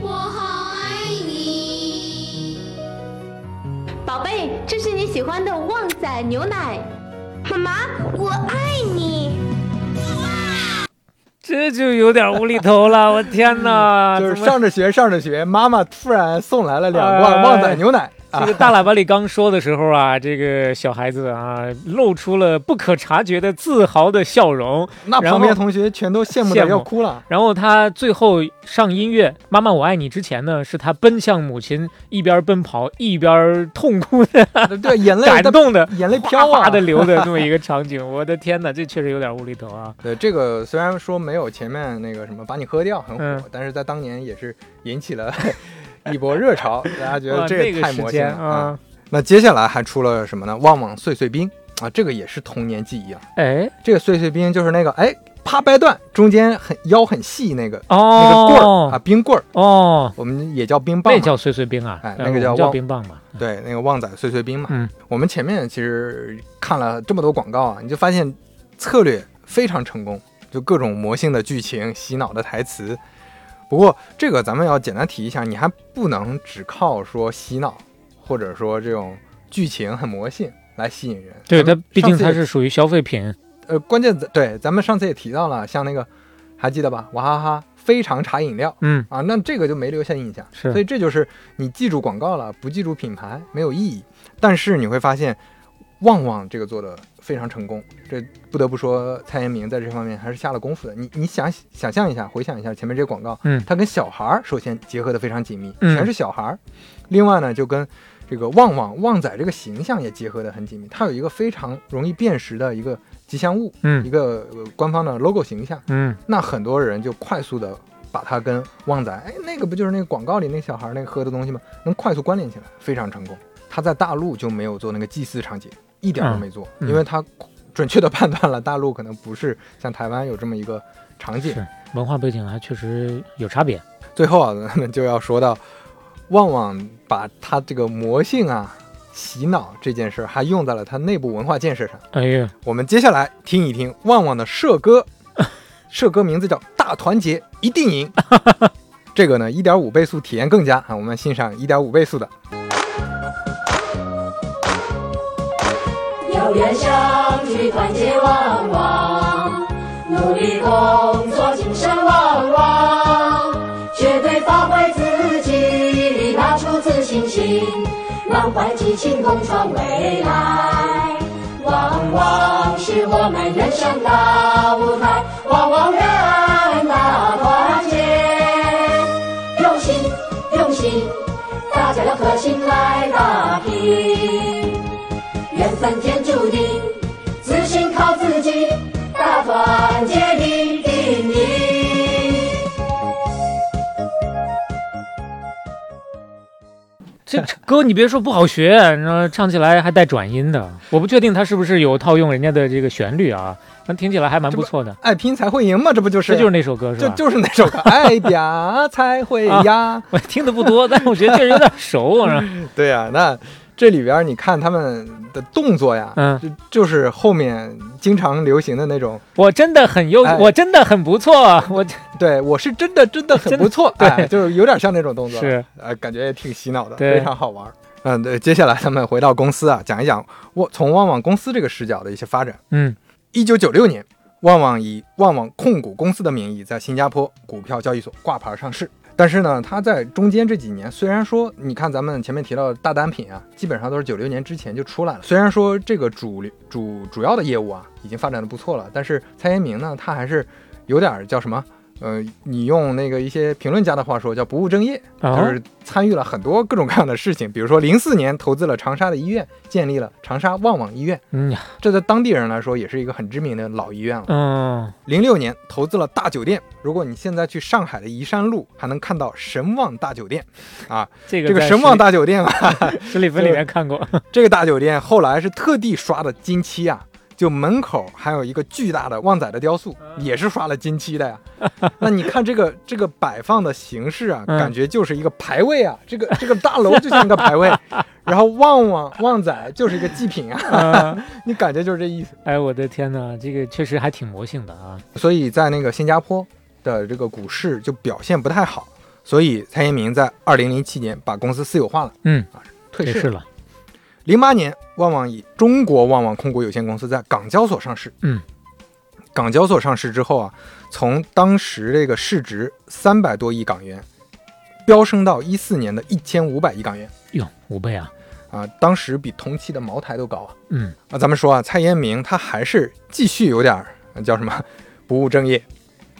我好爱你。宝贝，这是你喜欢的旺仔牛奶。妈妈，我爱你。这就有点无厘头了，我天哪！就是上着学上着学，妈妈突然送来了两罐哎旺仔牛奶。这个大喇叭里刚说的时候啊，这个小孩子啊，露出了不可察觉的自豪的笑容。那旁边同学全都羡慕的要哭了。然后他最后上音乐《妈妈我爱你》之前呢，是他奔向母亲，一边奔跑一边痛哭的，对，眼泪 感动的，眼泪飘啊哗的流的这么一个场景。我的天哪，这确实有点无厘头啊！对，这个虽然说没有前面那个什么把你喝掉很火，嗯但是在当年也是引起了一波热潮，大家觉得这个太魔性啊！那接下来还出了什么呢？旺旺碎碎冰啊，这个也是童年记忆啊。哎，这个碎碎冰就是那个哎啪掰断，中间很腰很细那个、哦，那个棍儿啊，冰棍儿哦，我们也叫冰棒，那叫碎碎冰啊，哎那个叫旺冰棒嘛。对，那个旺仔碎碎冰嘛。嗯，我们前面其实看了这么多广告啊，你就发现策略非常成功，就各种魔性的剧情、洗脑的台词。不过这个咱们要简单提一下，你还不能只靠说洗脑，或者说这种剧情很魔性来吸引人。对，它毕竟它是属于消费品。呃，关键对，咱们上次也提到了，像那个还记得吧？娃哈哈非常茶饮料，嗯啊，那这个就没留下印象。是所以这就是你记住广告了，不记住品牌没有意义。但是你会发现，旺旺这个做的非常成功，这不得不说蔡延明在这方面还是下了功夫的。你你想想象一下，回想一下前面这个广告，嗯它跟小孩儿首先结合的非常紧密，嗯全是小孩儿。另外呢，就跟这个旺旺旺仔这个形象也结合的很紧密，它有一个非常容易辨识的一个吉祥物，嗯一个、呃官方的 logo 形象。嗯那很多人就快速的把它跟旺仔，哎，那个不就是那个广告里那小孩那个喝的东西吗？能快速关联起来，非常成功。他在大陆就没有做那个祭祀场景，一点都没做，嗯因为他准确的判断了大陆可能不是像台湾有这么一个场景。是文化背景还确实有差别。最后啊，咱们就要说到旺旺把他这个魔性啊洗脑这件事儿，还用在了他内部文化建设上。哎呀，我们接下来听一听旺旺的社歌，社歌名字叫《大团结一定赢》。这个呢，一点五倍速体验更佳啊！我们欣赏一点五倍速的。有缘相聚，团结旺旺，努力工作，精神旺旺，绝对发挥自己，拿出自信心，满怀激情，共创未来。旺旺是我们人生大舞台，旺旺人大团结，用心用心，大家要合心来打拼。缘分天注定，自信靠自己，大团结一定赢。这这歌你别说不好学，然后唱起来还带转音的，我不确定他是不是有套用人家的这个旋律啊，但听起来还蛮不错的。爱拼才会赢嘛，这不就是？这就是那首歌是吧？就就是那首歌，爱拼才会呀。啊、我听的不多，但我觉得确实有点熟啊。对呀、啊，那。这里边你看他们的动作呀，嗯，就就是后面经常流行的那种，我真的很优，哎、我真的很不错，我 对我是真的真的很不错，对、哎，就是有点像那种动作，是，呃，感觉也挺洗脑的，非常好玩。嗯，对，接下来咱们回到公司啊，讲一讲我从旺旺公司这个视角的一些发展。嗯，一九九六年，旺旺以旺旺控股公司的名义在新加坡股票交易所挂牌上市。但是呢，它在中间这几年，虽然说你看咱们前面提到的大单品啊，基本上都是九六年之前就出来了。虽然说这个主流主主要的业务啊已经发展的不错了，但是蔡延明呢，他还是有点叫什么？呃，你用那个一些评论家的话说，叫不务正业，哦、就是参与了很多各种各样的事情。比如说，零四年投资了长沙的医院，建立了长沙旺旺医院。嗯，这在当地人来说也是一个很知名的老医院了。嗯，零六年投资了大酒店。如果你现在去上海的宜山路，还能看到神旺大酒店啊。这个这个神旺大酒店啊，十里芬里 面看过。这个大酒店后来是特地刷的金漆啊。就门口还有一个巨大的旺仔的雕塑，也是刷了金漆的呀。那你看这个这个摆放的形式啊，嗯、感觉就是一个牌位啊。这个这个大楼就像一个牌位，然后旺旺旺仔就是一个祭品啊。你感觉就是这意思。哎，我的天哪，这个确实还挺魔性的啊。所以在那个新加坡的这个股市就表现不太好，所以蔡英明在二零零七年把公司私有化了。嗯啊，退市了。零八年，旺旺以中国旺旺控股有限公司在港交所上市。嗯，港交所上市之后啊，从当时这个市值三百多亿港元，飙升到一四年的一千五百亿港元。哟，五倍啊！啊，当时比同期的茅台都高啊。嗯，啊，咱们说啊，蔡英明他还是继续有点叫什么 不务正业。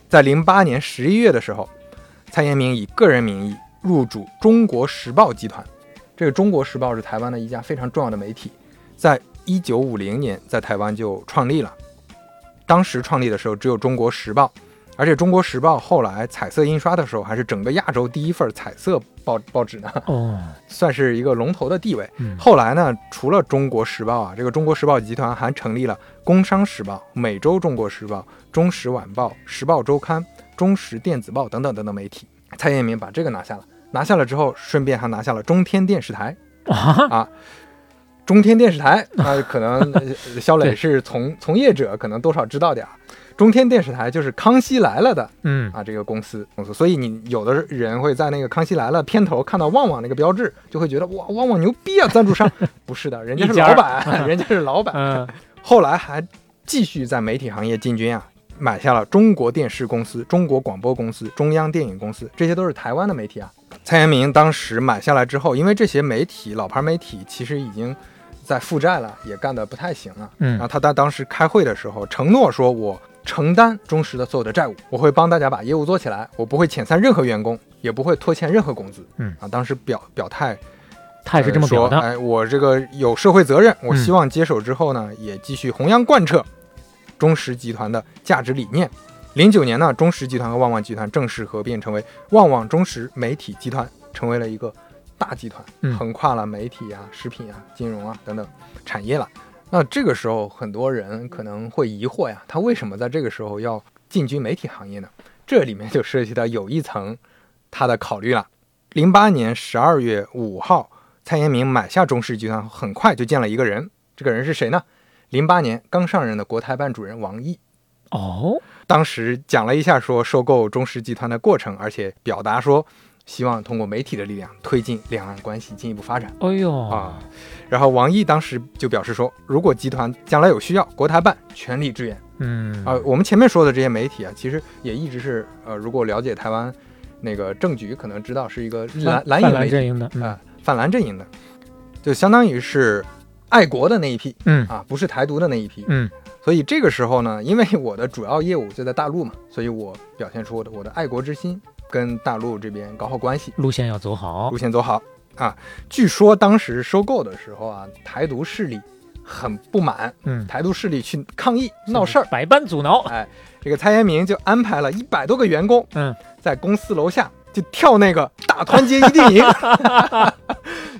在零八年十一月的时候，蔡英明以个人名义入主中国时报集团。这个《中国时报》是台湾的一家非常重要的媒体，在一九五零年在台湾就创立了。当时创立的时候只有《中国时报》，而且《中国时报》后来彩色印刷的时候还是整个亚洲第一份彩色报报纸呢，哦，算是一个龙头的地位。嗯、后来呢，除了《中国时报》啊，这个《中国时报》集团还成立了《工商时报》、《每周中国时报》、《中时晚报》、《时报周刊》、《中时电子报》等等等等媒体。蔡英明把这个拿下了。拿下了之后，顺便还拿下了中天电视台啊啊！中天电视台啊，可能肖磊是从从业者，可能多少知道点儿。中天电视台就是《康熙来了》的，嗯啊，这个公司公司，所以你有的人会在那个《康熙来了》片头看到旺旺那个标志，就会觉得哇，旺旺牛逼啊！赞助商 不是的，人家是老板，人家是老板。嗯，后来还继续在媒体行业进军啊。买下了中国电视公司、中国广播公司、中央电影公司，这些都是台湾的媒体啊。蔡延明当时买下来之后，因为这些媒体老牌媒体其实已经在负债了，也干得不太行了。嗯，然后他在当时开会的时候承诺说：“我承担中石的所有的债务，我会帮大家把业务做起来，我不会遣散任何员工，也不会拖欠任何工资。”嗯啊，当时表表态，他也是这么说的。哎，我这个有社会责任，我希望接手之后呢，嗯、也继续弘扬贯彻中石集团的价值理念。零九年呢，中石集团和旺旺集团正式合并，成为旺旺中石媒体集团，成为了一个大集团，嗯、横跨了媒体啊、食品啊、金融啊等等产业了。那这个时候，很多人可能会疑惑呀，他为什么在这个时候要进军媒体行业呢？这里面就涉及到有一层他的考虑了。零八年十二月五号，蔡延明买下中石集团，很快就见了一个人，这个人是谁呢？零八年刚上任的国台办主任王毅。哦，当时讲了一下说收购中石集团的过程，而且表达说希望通过媒体的力量推进两岸关系进一步发展。哎呦啊！然后王毅当时就表示说，如果集团将来有需要，国台办全力支援。嗯啊，我们前面说的这些媒体啊，其实也一直是呃，如果了解台湾那个政局，可能知道是一个蓝蓝营的啊，反蓝阵营的，就相当于是爱国的那一批，嗯啊，不是台独的那一批，嗯。所以这个时候呢，因为我的主要业务就在大陆嘛，所以我表现出我的我的爱国之心，跟大陆这边搞好关系，路线要走好，路线走好啊。据说当时收购的时候啊，台独势力很不满，嗯，台独势力去抗议闹事儿，百般阻挠。哎，这个蔡延明就安排了一百多个员工，嗯，在公司楼下就跳那个大团结一定营。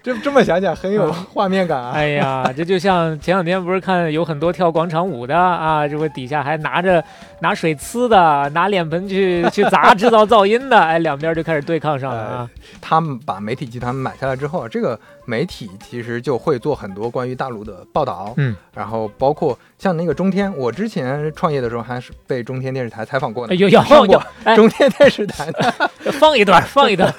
这这么想想很有画面感啊！哎呀，这就像前两天不是看有很多跳广场舞的啊，这不底下还拿着拿水呲的，拿脸盆去去砸制造噪音的，哎，两边就开始对抗上了啊！他们把媒体集团买下来之后，这个媒体其实就会做很多关于大陆的报道，嗯，然后包括像那个中天，我之前创业的时候还是被中天电视台采访过呢，有有有，中天电视台的，放一段，放一段，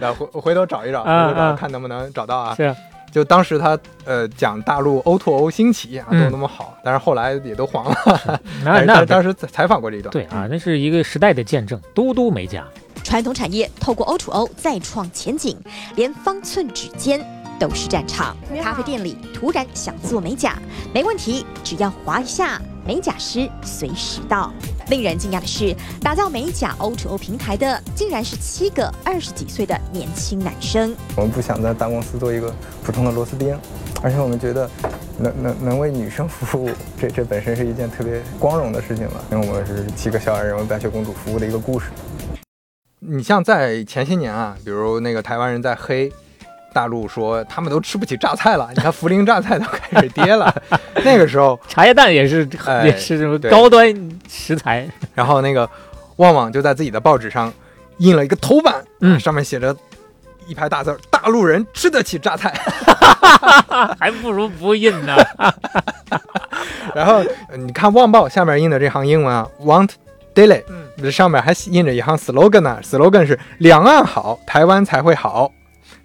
然后回回头找一找，回头找看能不能找到啊。是。就当时他呃讲大陆 O to O 兴起啊，都那么好，但是后来也都黄了。那那当时采访过这一段，对啊，那是一个时代的见证。嘟嘟美甲，传统产业透过 O to O 再创前景，连方寸指尖都是战场。咖啡店里突然想做美甲，没问题，只要划一下，美甲师随时到。令人惊讶的是，打造美甲 O to O 平台的，竟然是七个二十几岁的年轻男生。我们不想在大公司做一个普通的螺丝钉，而且我们觉得能能能为女生服务，这这本身是一件特别光荣的事情了。因为我们是七个小矮人为白雪公主服务的一个故事。你像在前些年啊，比如那个台湾人在黑。大陆说他们都吃不起榨菜了，你看涪陵榨菜都开始跌了。那个时候茶叶蛋也是、哎、也是什么高端食材。然后那个旺旺就在自己的报纸上印了一个头版，嗯，上面写着一排大字：“大陆人吃得起榨菜，还不如不印呢。”然后你看旺报下面印的这行英文啊，“Want Daily”，嗯，这上面还印着一行 slogan 呢，slogan 是“两岸好，台湾才会好”。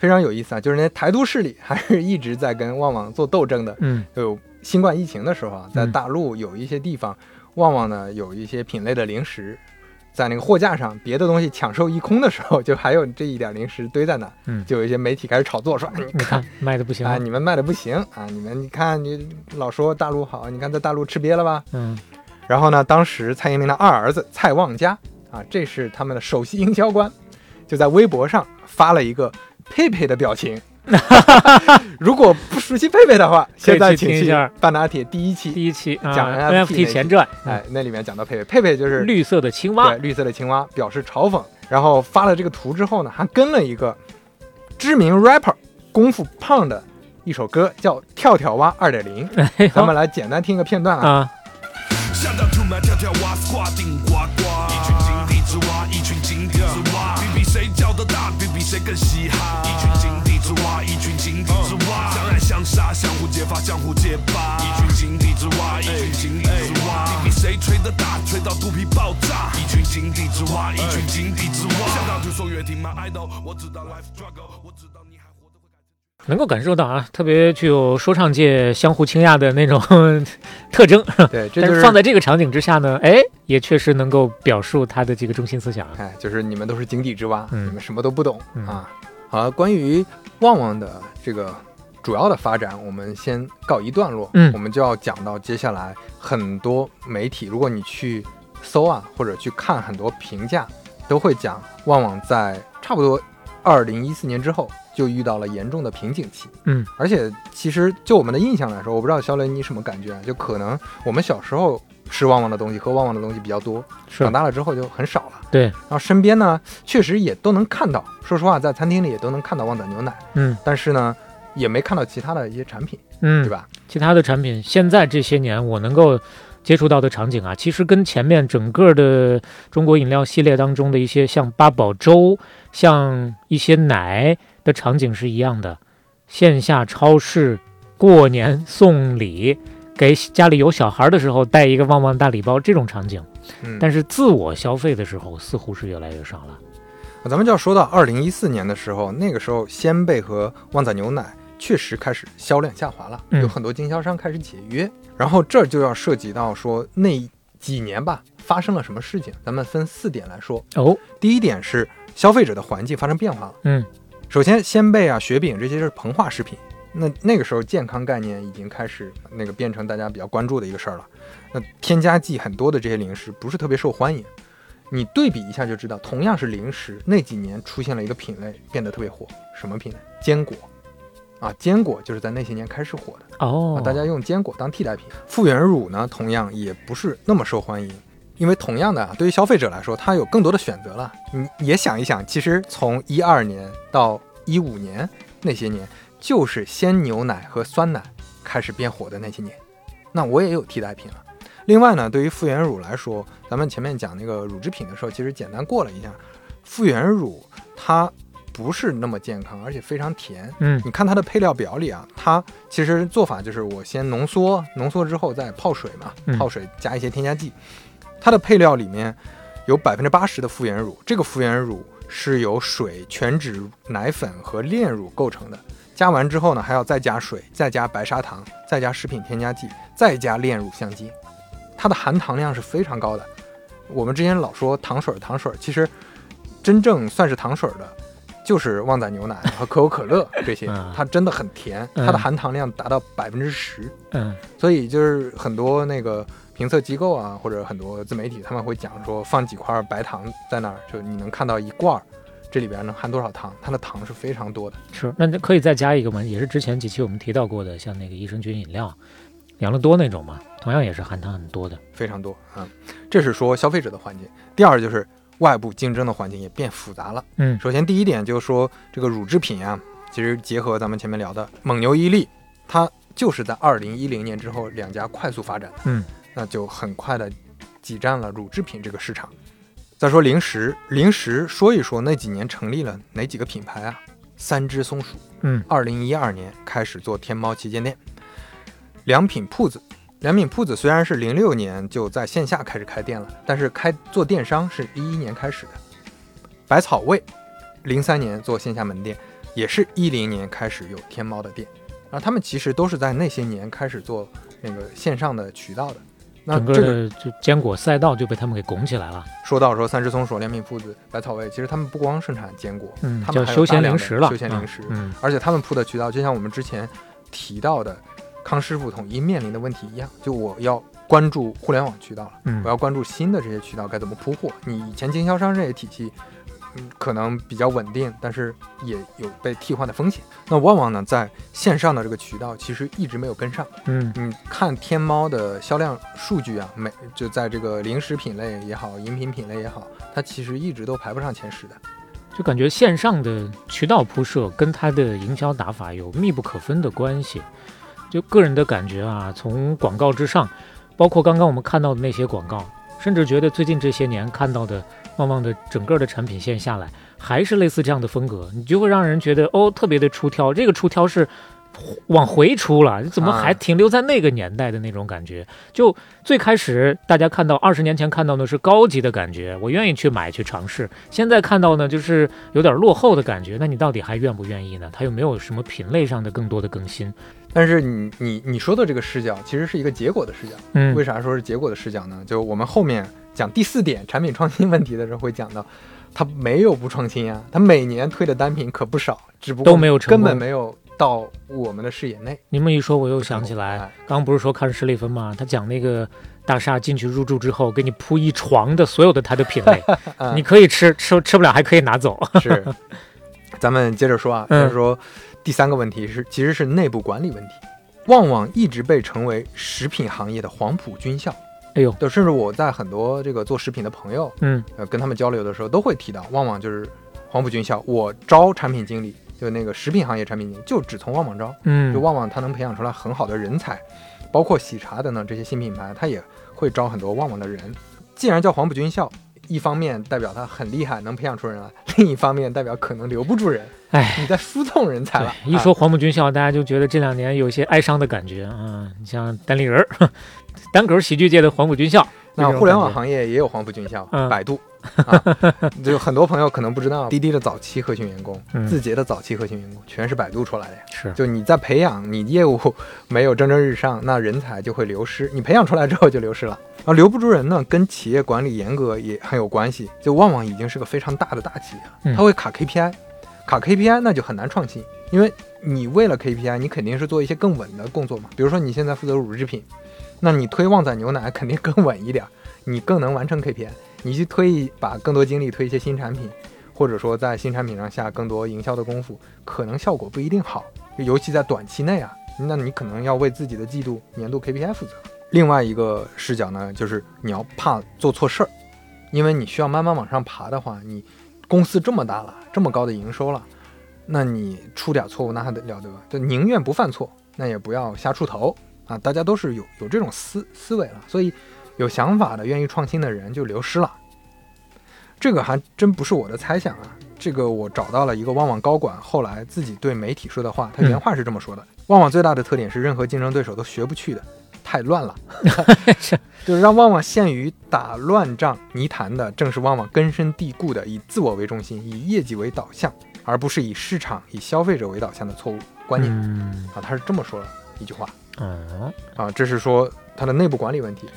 非常有意思啊，就是那台独势力还是一直在跟旺旺做斗争的。嗯，就新冠疫情的时候啊，在大陆有一些地方，旺旺呢有一些品类的零食，在那个货架上，别的东西抢售一空的时候，就还有这一点零食堆在那。嗯，就有一些媒体开始炒作，说你看卖的不行啊，你们卖的不行啊，你们你看你老说大陆好，你看在大陆吃瘪了吧？嗯，然后呢，当时蔡英明的二儿子蔡旺家啊，这是他们的首席营销官，就在微博上发了一个。佩佩的表情，如果不熟悉佩佩的话，现在请去半拿铁第一期，第一期讲 NFT 前传，哎，那里面讲到佩佩，佩佩就是绿色的青蛙，对，绿色的青蛙表示嘲讽，然后发了这个图之后呢，还跟了一个知名 rapper 功夫胖的一首歌，叫《跳跳蛙二点零》，咱们来简单听一个片段啊。谁谁更嘻哈。一群井底之蛙，一群井底之蛙，相爱相杀，相互揭发，相互揭发。一群井底之蛙，一群井底之蛙，你比谁吹得大，吹到肚皮爆炸。一群井底之蛙，一群井底之蛙。想当初说乐听 my idol，我知道 life struggle，我知道你能够感受到啊，特别具有说唱界相互倾轧的那种 特征。对，这 但就是放在这个场景之下呢，哎，也确实能够表述他的这个中心思想。哎，就是你们都是井底之蛙，嗯你们什么都不懂、嗯啊。好，关于旺旺的这个主要的发展，我们先告一段落。嗯我们就要讲到接下来很多媒体，如果你去搜啊，或者去看很多评价，都会讲旺旺在差不多二零一四年之后就遇到了严重的瓶颈期。嗯，而且其实就我们的印象来说，我不知道肖雷你什么感觉啊？就可能我们小时候吃旺旺的东西，喝旺旺的东西比较多，是长大了之后就很少了。对，然后身边呢，确实也都能看到，说实话，在餐厅里也都能看到旺仔牛奶。嗯，但是呢，也没看到其他的一些产品，嗯，对吧？其他的产品，现在这些年我能够接触到的场景啊，其实跟前面整个的中国饮料系列当中的一些像八宝粥、像一些奶的场景是一样的。线下超市过年送礼，给家里有小孩的时候带一个旺旺大礼包这种场景，嗯，但是自我消费的时候似乎是越来越少了。咱们就要说到二零一四年的时候，那个时候鲜贝和旺仔牛奶确实开始销量下滑了，嗯有很多经销商开始解约，然后这就要涉及到说那几年吧发生了什么事情，咱们分四点来说。哦，第一点是消费者的环境发生变化了。嗯，首先鲜贝啊、雪饼这些是膨化食品，那那个时候健康概念已经开始那个变成大家比较关注的一个事儿了。那添加剂很多的这些零食不是特别受欢迎。你对比一下就知道，同样是零食，那几年出现了一个品类变得特别火，什么品类？坚果，啊，坚果就是在那些年开始火的哦啊，大家用坚果当替代品。复原乳呢，同样也不是那么受欢迎，因为同样的啊，对于消费者来说，它有更多的选择了。你也想一想，其实从一二年到一五年那些年，就是鲜牛奶和酸奶开始变火的那些年，那我也有替代品了。另外呢，对于复原乳来说，咱们前面讲那个乳制品的时候，其实简单过了一下，复原乳它不是那么健康，而且非常甜。嗯你看它的配料表里啊，它其实做法就是我先浓缩，浓缩之后再泡水嘛嗯，泡水加一些添加剂。它的配料里面有百分之八十的复原乳，这个复原乳是由水、全脂奶粉和炼乳构成的。加完之后呢，还要再加水，再加白砂糖，再加食品添加剂，再加炼乳香精。它的含糖量是非常高的。我们之前老说糖水儿糖水儿，其实真正算是糖水儿的，就是旺仔牛奶和可口可乐 这些嗯，它真的很甜，嗯它的含糖量达到百分之十。嗯所以就是很多那个评测机构啊，或者很多自媒体，他们会讲说放几块白糖在那儿，就你能看到一罐儿，这里边能含多少糖？它的糖是非常多的。是，那可以再加一个吗，也是之前几期我们提到过的，像那个益生菌饮料，养乐多那种嘛，同样也是含糖很多的。非常多啊、这是说消费者的环节。第二就是外部竞争的环境也变复杂了。嗯首先第一点就是说这个乳制品啊，其实结合咱们前面聊的蒙牛、伊利，它就是在二零一零年之后两家快速发展的，嗯，那就很快的挤占了乳制品这个市场。再说零食，零食说一说那几年成立了哪几个品牌啊？三只松鼠，嗯，二零一二年开始做天猫旗舰店。良品铺子，良品铺子虽然是零六年就在线下开始开店了，但是开做电商是一一年开始的。百草味，零三年做线下门店，也是一零年开始有天猫的店。然后他们其实都是在那些年开始做那个线上的渠道的。那整个这个的就坚果赛道就被他们给拱起来了。说到说三只松鼠、良品铺子、百草味，其实他们不光生产坚果，嗯他们还有叫休闲零食了嗯休闲零食，嗯而且他们铺的渠道就像我们之前提到的康师傅统一面临的问题一样，就我要关注互联网渠道了，嗯我要关注新的这些渠道该怎么铺货。你以前经销商这些体系。嗯，可能比较稳定，但是也有被替换的风险。那旺旺呢，在线上的这个渠道其实一直没有跟上。嗯你看天猫的销量数据啊，每就在这个零食品类也好，饮品品类也好，它其实一直都排不上前十的。就感觉线上的渠道铺设跟它的营销打法有密不可分的关系。就个人的感觉啊，从广告之上，包括刚刚我们看到的那些广告，甚至觉得最近这些年看到的旺旺的整个的产品线下来，还是类似这样的风格，你就会让人觉得哦，特别的出挑。这个出挑是往回出了，怎么还啊停留在那个年代的那种感觉？就最开始大家看到二十年前看到的是高级的感觉，我愿意去买去尝试。现在看到呢，就是有点落后的感觉。那你到底还愿不愿意呢？它有没有什么品类上的更多的更新？但是你你你说的这个视角其实是一个结果的视角。嗯为啥说是结果的视角呢？就我们后面讲第四点产品创新问题的时候会讲到，它没有不创新啊，它每年推的单品可不少，只不过都没有成根本没有到我们的视野内。你们一说，我又想起哎来，刚刚不是说看史蒂芬吗？他讲那个大厦进去入住之后，给你铺一床的所有的它的品类，嗯你可以吃，吃吃不了还可以拿走。是，咱们接着说啊，嗯接着说第三个问题是，其实是内部管理问题。旺旺一直被称为食品行业的黄埔军校。哎呦，就，甚至我在很多这个做食品的朋友，嗯，呃，跟他们交流的时候都会提到，旺旺就是黄埔军校。我招产品经理，就那个食品行业产品经理，就只从旺旺招。嗯就旺旺它能培养出来很好的人才，包括喜茶等等这些新品牌，它也会招很多旺旺的人。既然叫黄埔军校，一方面代表他很厉害，能培养出人来；另一方面代表可能留不住人。哎，你在输送人才了。一说黄埔军校，大家就觉得这两年有些哀伤的感觉啊。你像单立人儿，单口喜剧界的黄埔军校。那互联网行业也有黄埔军校，嗯、百度啊，就很多朋友可能不知道，滴滴的早期核心员工，嗯、字节的早期核心员工，全是百度出来的呀。是，就你在培养，你业务没有蒸蒸日上，那人才就会流失。你培养出来之后就流失了。啊，留不住人呢，跟企业管理严格也很有关系。就旺旺已经是个非常大的大企业它会卡 KPI，卡 KPI 那就很难创新，因为你为了 KPI，你肯定是做一些更稳的工作嘛。比如说你现在负责乳制品，那你推旺仔牛奶肯定更稳一点。你更能完成 KPI，你去推一把更多精力推一些新产品，或者说在新产品上下更多营销的功夫，可能效果不一定好，尤其在短期内啊，那你可能要为自己的季度、年度 KPI 负责。另外一个视角呢，就是你要怕做错事儿，因为你需要慢慢往上爬的话，你公司这么大了，这么高的营收了，那你出点错误那还得了得？就宁愿不犯错，那也不要瞎出头啊！大家都是有有这种思思维了，所以。有想法的、愿意创新的人就流失了，这个还真不是我的猜想啊。这个我找到了一个旺旺高管后来自己对媒体说的话，他原话是这么说的：“嗯、旺旺最大的特点是任何竞争对手都学不去的，太乱了。就是让旺旺陷于打乱仗泥潭的，正是旺旺根深蒂固的以自我为中心、以业绩为导向，而不是以市场、以消费者为导向的错误观念。嗯、啊，他是这么说的一句话。嗯，啊，这是说他的内部管理问题。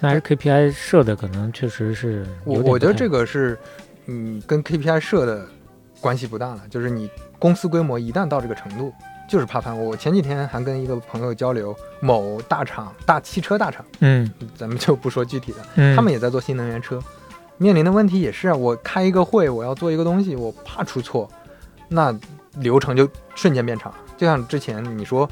那还是 KPI 设的可能确实是我我觉得这个是，嗯，跟 KPI 设的关系不大了。就是你公司规模一旦到这个程度，就是怕翻。我前几天还跟一个朋友交流，某大厂大汽车大厂，嗯，咱们就不说具体的，嗯，他们也在做新能源车，面临的问题也是啊。我开一个会，我要做一个东西，我怕出错，那流程就瞬间变长。就像之前你说。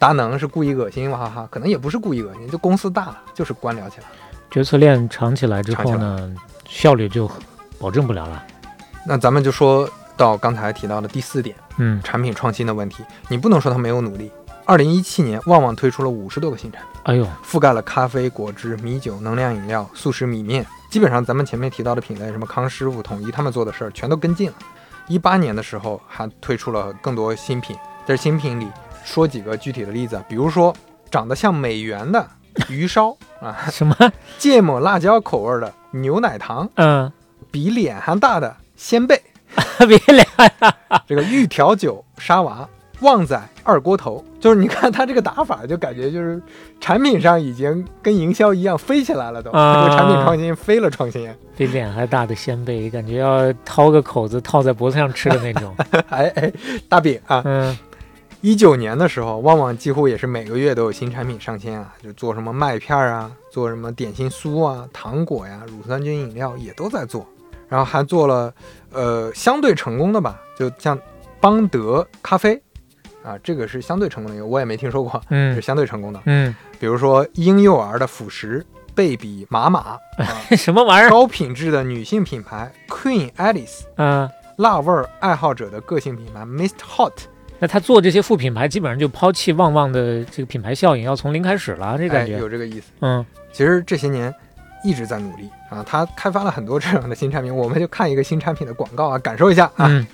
达能是故意恶心，娃哈哈，可能也不是故意恶心，就公司大了，就是官僚起来。决策链长起来之后呢，效率就保证不了了。那咱们就说到刚才提到的第四点，嗯，产品创新的问题，你不能说他没有努力。二零一七年，旺旺推出了五十多个新产品，哎呦，覆盖了咖啡、果汁、米酒、能量饮料、速食米面，基本上咱们前面提到的品类，什么康师傅、统一他们做的事儿，全都跟进了。一八年的时候，还推出了更多新品，在新品里。说几个具体的例子，比如说长得像美元的鱼烧啊，什么？芥末辣椒口味的牛奶糖，嗯，比脸还大的鲜贝，比脸。这个玉调酒沙娃，旺仔二锅头，就是你看它这个打法，就感觉就是产品上已经跟营销一样飞起来了都，啊、这个产品创新飞了创新，比脸还大的鲜贝，感觉要掏个口子套在脖子上吃的那种，哎哎，大饼啊，嗯。一九年的时候，旺旺几乎也是每个月都有新产品上线啊，就做什么麦片啊，做什么点心酥啊、糖果呀、乳酸菌饮料也都在做，然后还做了呃相对成功的吧，就像邦德咖啡啊，这个是相对成功的一个，我也没听说过，嗯，是相对成功的，嗯，比如说婴幼儿的辅食贝比玛玛，啊、什么玩意儿？高品质的女性品牌 Queen Alice，嗯，辣味儿爱好者的个性品牌 Mist Hot。那他做这些副品牌，基本上就抛弃旺旺的这个品牌效应，要从零开始了，这感觉、哎、有这个意思。嗯，其实这些年一直在努力啊，他开发了很多这样的新产品，我们就看一个新产品的广告啊，感受一下啊。嗯，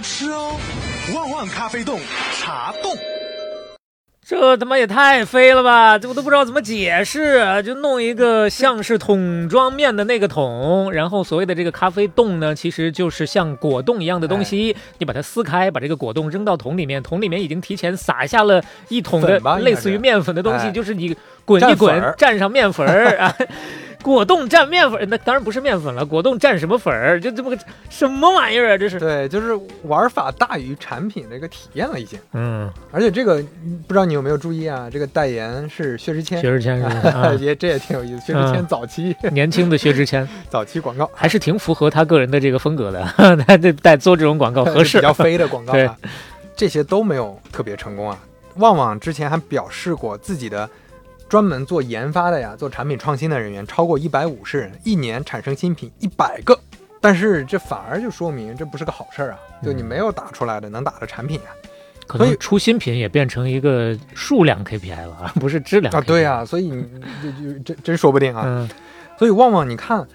吃哦！旺旺咖啡冻茶冻，这他妈也太飞了吧！这我都不知道怎么解释，就弄一个像是桶装面的那个桶，然后所谓的这个咖啡冻呢，其实就是像果冻一样的东西，哎、你把它撕开，把这个果冻扔到桶里面，桶里面已经提前撒下了一桶的类似于面粉的东西，哎、就是你。滚一滚，蘸上面粉儿 啊，果冻蘸面粉，那当然不是面粉了，果冻蘸什么粉儿？就这么个什么玩意儿啊？这是对，就是玩法大于产品的一个体验了已经。嗯，而且这个不知道你有没有注意啊？这个代言是薛之谦，薛之谦是 啊也这也挺有意思。薛之谦嗯早期 年轻的薛之谦，早期广告还是挺符合他个人的这个风格的。他这带做这种广告合适，比较飞的广告对啊，这些都没有特别成功啊。旺旺之前还表示过自己的专门做研发的呀，做产品创新的人员超过一百五十人，一年产生新品一百个。但是这反而就说明这不是个好事儿啊，就你没有打出来的能打的产品啊。可能出新品也变成一个数量 KPI 了，而不是质量啊对啊、所以你这就真真说不定啊。嗯所以旺旺，你看，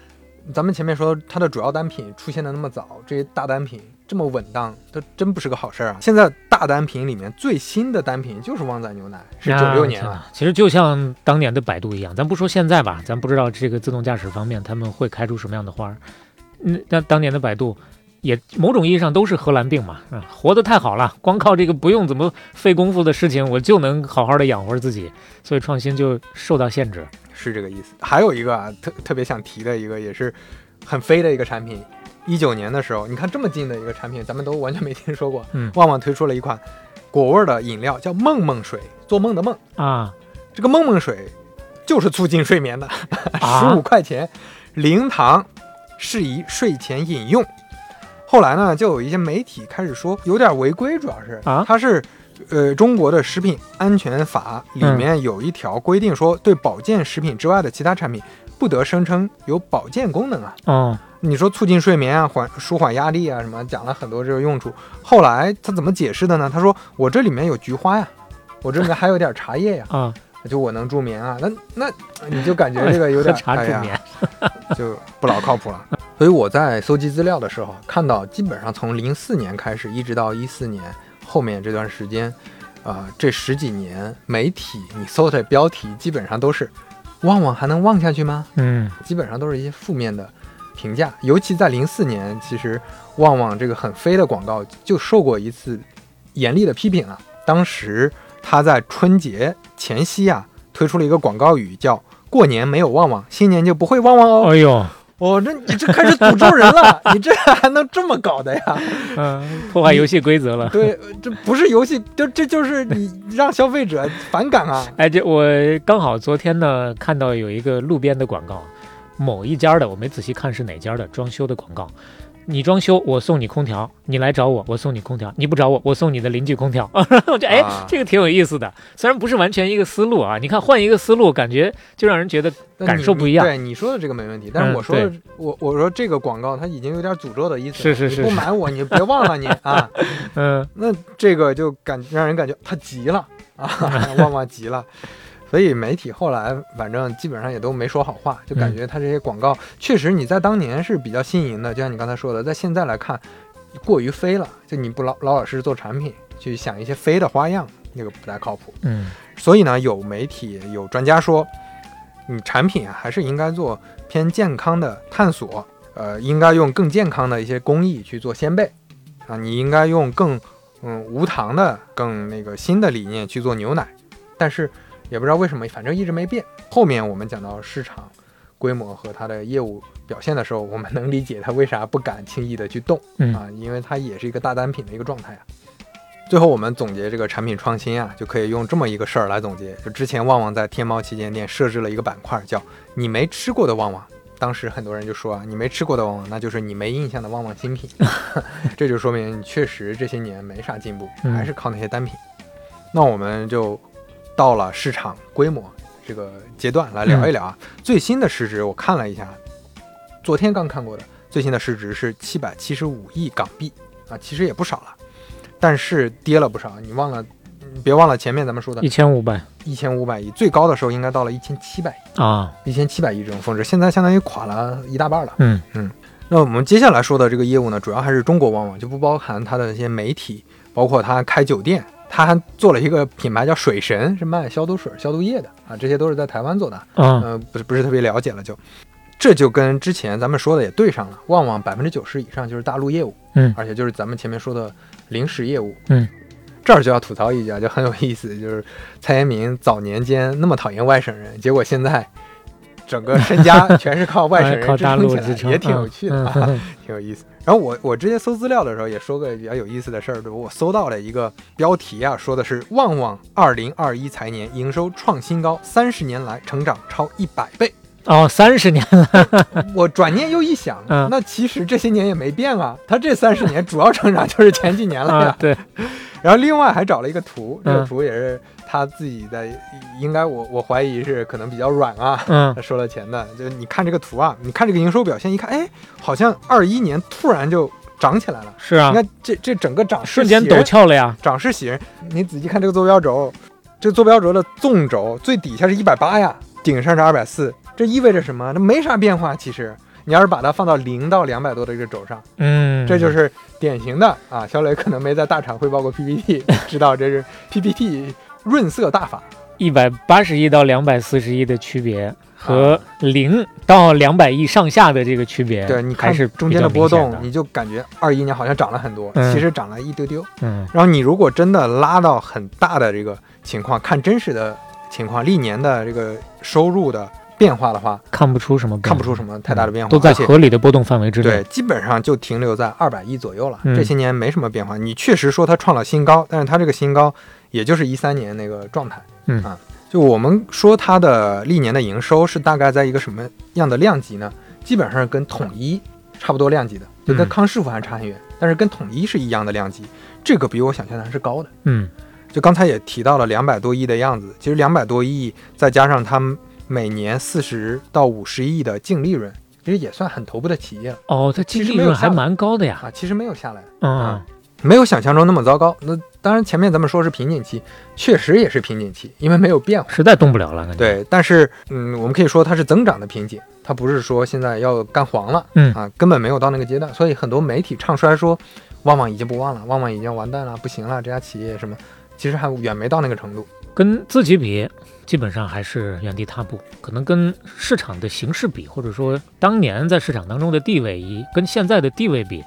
咱们前面说它的主要单品出现的那么早，这些大单品这么稳当，它真不是个好事儿啊。现在大单品里面最新的单品就是旺仔牛奶，是九六年了。啊其实就像当年的百度一样，咱不说现在吧，咱不知道这个自动驾驶方面他们会开出什么样的花儿。嗯，那当年的百度也某种意义上都是荷兰病嘛，啊，活得太好了，光靠这个不用怎么费功夫的事情，我就能好好的养活自己，所以创新就受到限制。是这个意思。还有一个啊，特特别想提的一个，也是很飞的一个产品。一九年的时候，你看这么近的一个产品，咱们都完全没听说过。嗯旺旺推出了一款果味儿的饮料，叫梦梦水，做梦的梦。啊，这个梦梦水就是促进睡眠的，十啊五块钱，零糖，适宜睡前饮用。后来呢，就有一些媒体开始说有点违规，主要是啊它是呃中国的食品安全法里面有一条规定说，对保健食品之外的其他产品不得声称有保健功能啊。哦，你说促进睡眠啊，缓舒缓压力啊，什么讲了很多这个用处。后来他怎么解释的呢？他说我这里面有菊花呀，我这里面还有点茶叶呀，啊，就我能助眠啊。那那你就感觉这个有点喝 茶助哎呀眠，就不老靠谱了。所以我在搜集资料的时候看到，基本上从零四年开始，一直到一四年后面这段时间，啊、这十几年媒体你搜的标题基本上都是“旺旺还能旺下去吗？”嗯，基本上都是一些负面的评价。尤其在零四年，其实旺旺这个很飞的广告就受过一次严厉的批评啊。当时他在春节前夕啊推出了一个广告语，叫“过年没有旺旺，新年就不会旺旺哦”。哎呦，哦，这你这开始诅咒人了，你这还能这么搞的呀？嗯，破坏游戏规则了。对，这不是游戏，就这就是你 让消费者反感啊。哎，这我刚好昨天呢看到有一个路边的广告，某一家的，我没仔细看是哪家的装修的广告。你装修，我送你空调；你来找我，我送你空调；你不找我，我送你的邻居空调。我觉得哎啊，这个挺有意思的。虽然不是完全一个思路啊，你看换一个思路，感觉就让人觉得感受不一样。对你说的这个没问题，但是嗯我说我我说这个广告它已经有点诅咒的意思了。是是是不买我，你别忘了你 啊。嗯，那这个就感让人感觉他急了啊，旺旺急了。所以媒体后来反正基本上也都没说好话，就感觉他这些广告确实你在当年是比较新颖的，就像你刚才说的，在现在来看过于飞了，就你不老老老实实做产品，去想一些飞的花样，那个不太靠谱。嗯。所以呢，有媒体有专家说，你产品啊还是应该做偏健康的探索，呃，应该用更健康的一些工艺去做鲜贝，啊，你应该用更嗯无糖的、更那个新的理念去做牛奶，但是也不知道为什么，反正一直没变。后面我们讲到市场规模和它的业务表现的时候，我们能理解它为啥不敢轻易的去动嗯啊，因为它也是一个大单品的一个状态啊。最后我们总结这个产品创新啊，就可以用这么一个事儿来总结。就之前旺旺在天猫旗舰店设置了一个板块，叫“你没吃过的旺旺”。当时很多人就说啊，你没吃过的旺旺，那就是你没印象的旺旺新品。这就说明你确实这些年没啥进步，嗯还是靠那些单品。那我们就到了市场规模这个阶段来聊一聊啊。最新的市值我看了一下，昨天刚看过的，最新的市值是七百七十五亿港币啊，其实也不少了，但是跌了不少。你忘了，你别忘了前面咱们说的一千五百一千五百亿，最高的时候应该到了一千七百亿，啊，一千七百亿这种峰值，现在相当于垮了一大半了。嗯嗯。那我们接下来说的这个业务呢，主要还是中国旺旺，就不包含它的一些媒体，包括它开酒店，它还做了一个品牌叫水神，是卖消毒水、消毒液的啊，这些都是在台湾做的。嗯呃，不是不是特别了解了就，这就跟之前咱们说的也对上了。旺旺百分之九十以上就是大陆业务，嗯而且就是咱们前面说的零食业务，嗯，这儿就要吐槽一下，就很有意思，就是蔡延明早年间那么讨厌外省人，结果现在整个身家全是靠外省人 大陆支撑起来也挺有趣的、嗯啊，挺有意思。然后我我之前搜资料的时候也说个比较有意思的事儿，我搜到了一个标题啊，说的是旺旺二零二一财年营收创新高，三十年来成长超一百倍。哦，三十年了，我转念又一想，嗯。那其实这些年也没变啊，它这三十年主要成长就是前几年了对，然后另外还找了一个图，这个嗯图也是他自己的，应该我我怀疑是可能比较软啊，收了钱的。就你看这个图啊，你看这个营收表现，一看，哎，好像二一年突然就涨起来了。是啊你，看这这整个涨势瞬间陡峭了呀，涨势喜人。你仔细看这个坐标轴，这个坐标轴的纵轴最底下是一百八呀，顶上是二百四，这意味着什么？那没啥变化。其实你要是把它放到零到两百多的这个轴上，嗯，这就是典型的啊。小磊可能没在大厂汇报过 PPT，知道这是 PPT 润色大法。一百八十亿到两百四十亿的区别。和零到两百亿上下的这个区别，对，你看还是中间的波动你就感觉二一年好像涨了很多，嗯其实涨了一丢丢。嗯然后你如果真的拉到很大的这个情况，看真实的情况，历年的这个收入的变化的话，看不出什么，看不出什么太大的变化，都在合理的波动范围之内。对，基本上就停留在二百亿左右了。嗯这些年没什么变化。你确实说它创了新高，但是它这个新高也就是一三年那个状态。嗯啊，就我们说它的历年的营收是大概在一个什么样的量级呢？基本上跟统一差不多量级的，就跟嗯康师傅还差很远，但是跟统一是一样的量级，这个比我想象的还是高的。嗯就刚才也提到了两百多亿的样子，其实两百多亿再加上他们每年四十到五十亿的净利润，其实也算很头部的企业了哦，它其净利润还蛮高的呀。啊。其实没有下来，嗯没有想象中那么糟糕。那当然，前面咱们说是瓶颈期，确实也是瓶颈期，因为没有变化。实在动不了了。对，但是嗯，我们可以说它是增长的瓶颈，它不是说现在要干黄了，嗯啊，根本没有到那个阶段。所以很多媒体唱衰说，旺旺已经不旺了，旺旺已经完蛋了，不行了，这家企业什么，其实还远没到那个程度。跟自己比，基本上还是原地踏步。可能跟市场的形势比，或者说当年在市场当中的地位，以跟现在的地位比，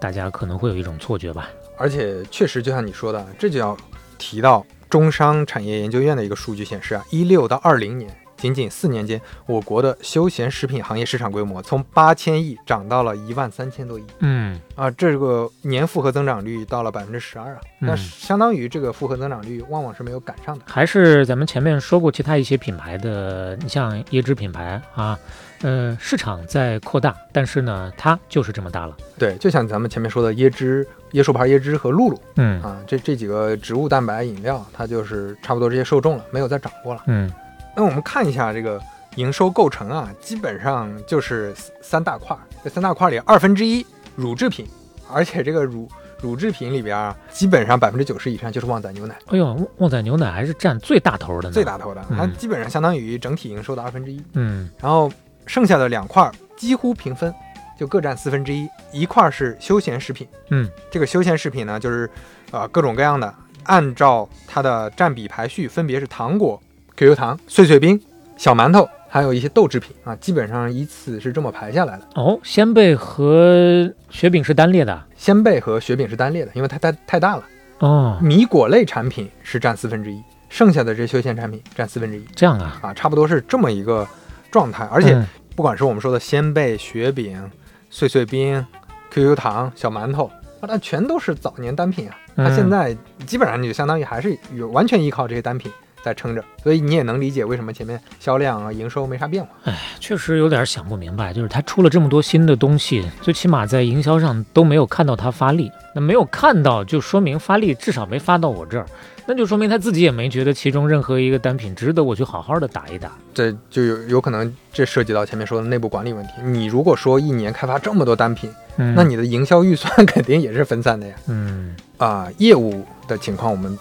大家可能会有一种错觉吧。而且确实，就像你说的，这就要提到中商产业研究院的一个数据显示啊，一六到二零年，仅仅四年间，我国的休闲食品行业市场规模从八千亿涨到了一万三千多亿嗯啊，这个年复合增长率到了百分之十二啊，那嗯相当于这个复合增长率往往是没有赶上的。还是咱们前面说过，其他一些品牌的，你像椰汁品牌啊，呃，市场在扩大，但是呢，它就是这么大了。对，就像咱们前面说的椰汁、椰树牌椰汁和露露嗯啊，这这几个植物蛋白饮料，它就是差不多这些受众了，没有再涨过了。嗯那我们看一下这个营收构成啊，基本上就是三大块儿。这三大块儿里，二分之一乳制品，而且这个乳乳制品里边啊，基本上百分之九十以上就是旺仔牛奶，哎呦，旺仔牛奶还是占最大头的呢。最大头的，嗯它基本上相当于整体营收的二分之一。嗯然后剩下的两块儿几乎平分，就各占四分之一。一块儿是休闲食品，嗯这个休闲食品呢，就是呃各种各样的，按照它的占比排序，分别是糖果、QQ 糖、碎碎冰、小馒头，还有一些豆制品啊，基本上依次是这么排下来的。哦，鲜贝和雪饼是单列的。鲜贝和雪饼是单列的，因为它太太大了。哦，米果类产品是占四分之一，剩下的这些休闲产品占四分之一这样啊。啊，差不多是这么一个状态。而且嗯不管是我们说的鲜贝、雪饼、碎碎冰、QQ 糖、小馒头，啊，它全都是早年单品啊。它嗯现在基本上你就相当于还是有完全依靠这些单品在撑着，所以你也能理解为什么前面销量啊、营收没啥变化。哎，确实有点想不明白，就是它出了这么多新的东西，最起码在营销上都没有看到它发力。那没有看到，就说明发力至少没发到我这儿，那就说明他自己也没觉得其中任何一个单品值得我去好好的打一打。这就有有可能这涉及到前面说的内部管理问题。你如果说一年开发这么多单品，嗯那你的营销预算 肯定也是分散的呀。嗯啊、业务的情况我们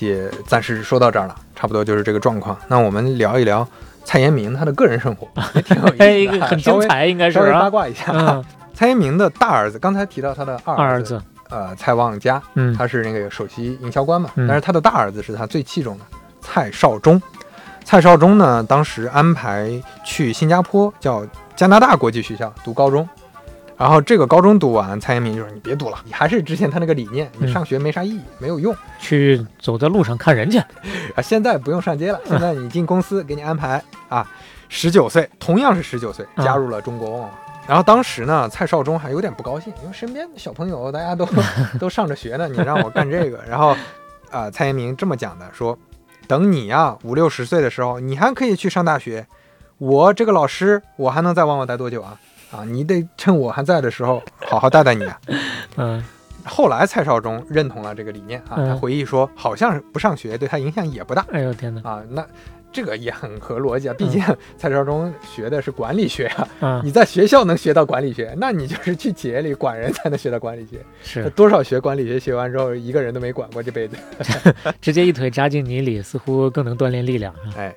也暂时说到这儿了，差不多就是这个状况。那我们聊一聊蔡延明他的个人生活，也挺有意思很精彩应该是稍微啊八卦一下。嗯蔡延明的大儿子，刚才提到他的二二儿子，呃，蔡旺佳，嗯他是那个首席营销官嘛，嗯但是他的大儿子是他最器重的蔡少忠。蔡少忠呢，当时安排去新加坡叫加拿大国际学校读高中，然后这个高中读完，蔡延明就说：“你别读了，你还是之前他那个理念，你嗯上学没啥意义，没有用去走在路上看人去。啊。现在不用上街了，现在你进公司给你安排啊。”十九岁，同样是十九岁，啊加入了中国旺旺。然后当时呢，蔡少忠还有点不高兴，因为身边的小朋友大家都 都上着学呢，你让我干这个。然后，啊、蔡延明这么讲的，说，等你啊五六十岁的时候，你还可以去上大学，我这个老师，我还能在旺旺待多久啊？啊，你得趁我还在的时候好好带带你啊。嗯后来蔡少忠认同了这个理念啊，嗯他回忆说，好像是不上学对他影响也不大。哎呦天哪！啊，那这个也很合逻辑啊，毕竟蔡少忠学的是管理学啊，嗯你在学校能学到管理学，那你就是去企业里管人才能学到管理学。是多少学管理学学完之后，一个人都没管过这辈子。直接一腿扎进泥里，似乎更能锻炼力量啊。哎，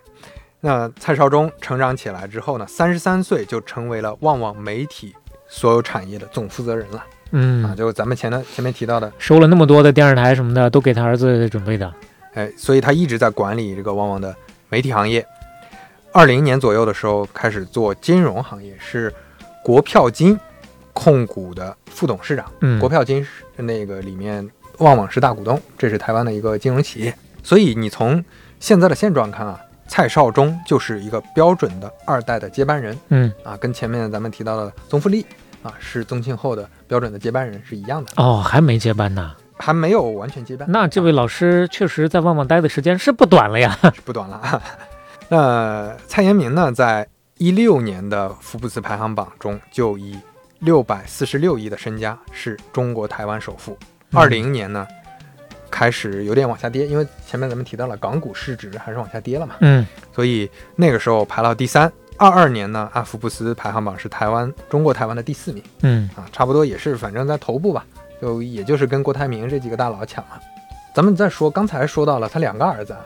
那蔡少忠成长起来之后呢，三十三岁就成为了旺旺媒体所有产业的总负责人了。嗯啊，就咱们前的前面提到的，收了那么多的电视台什么的，都给他儿子准备的。哎，所以他一直在管理这个旺旺的媒体行业。二零年左右的时候开始做金融行业，是国票金控股的副董事长。嗯国票金是那个里面旺旺是大股东，这是台湾的一个金融企业。所以你从现在的现状看啊，蔡少忠就是一个标准的二代的接班人。嗯啊，跟前面咱们提到的宗馥莉啊，是宗庆后的标准的接班人是一样的，哦，还没接班呢。还没有完全接班。那这位老师确实在旺旺待的时间是不短了呀。是不短了啊。那蔡延明呢，在一六年的福布斯排行榜中，就以六百四十六亿的身家是中国台湾首富。嗯二零年呢，开始有点往下跌，因为前面咱们提到了港股市值还是往下跌了嘛，嗯所以那个时候排到第三。二二年呢，阿福布斯排行榜是台湾中国台湾的第四名嗯啊，差不多也是反正在头部吧，就也就是跟郭台铭这几个大佬抢了。咱们再说，刚才说到了他两个儿子啊，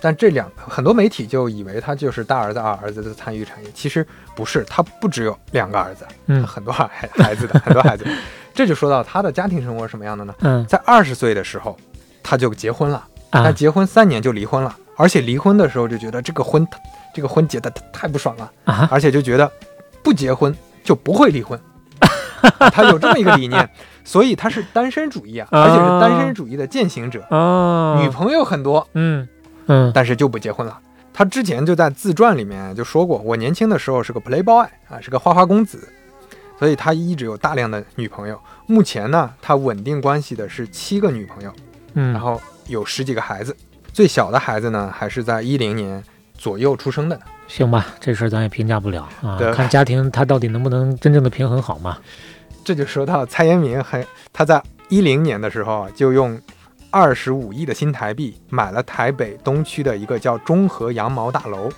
但这两很多媒体就以为他就是大儿子、二儿子的参与产业，其实不是，他不只有两个儿子，嗯很多孩孩子的很多孩子。这就说到他的家庭生活是什么样的呢？嗯在二十岁的时候他就结婚了，啊。他结婚三年就离婚了，而且离婚的时候就觉得这个婚这个婚结的太不爽了，啊。而且就觉得不结婚就不会离婚，他有这么一个理念，所以他是单身主义啊，而且是单身主义的践行者，哦，女朋友很多，嗯嗯。但是就不结婚了。他之前就在自传里面就说过，我年轻的时候是个 playboy 啊，是个花花公子，所以他一直有大量的女朋友。目前呢，他稳定关系的是七个女朋友，嗯，然后有十几个孩子，最小的孩子呢还是在一零年左右出生的呢。行吧，这事儿咱也评价不了啊对，看家庭他到底能不能真正的平衡好嘛。这就说到蔡延明很，他在一零年的时候啊，就用二十五亿的新台币买了台北东区的一个叫中和羊毛大楼。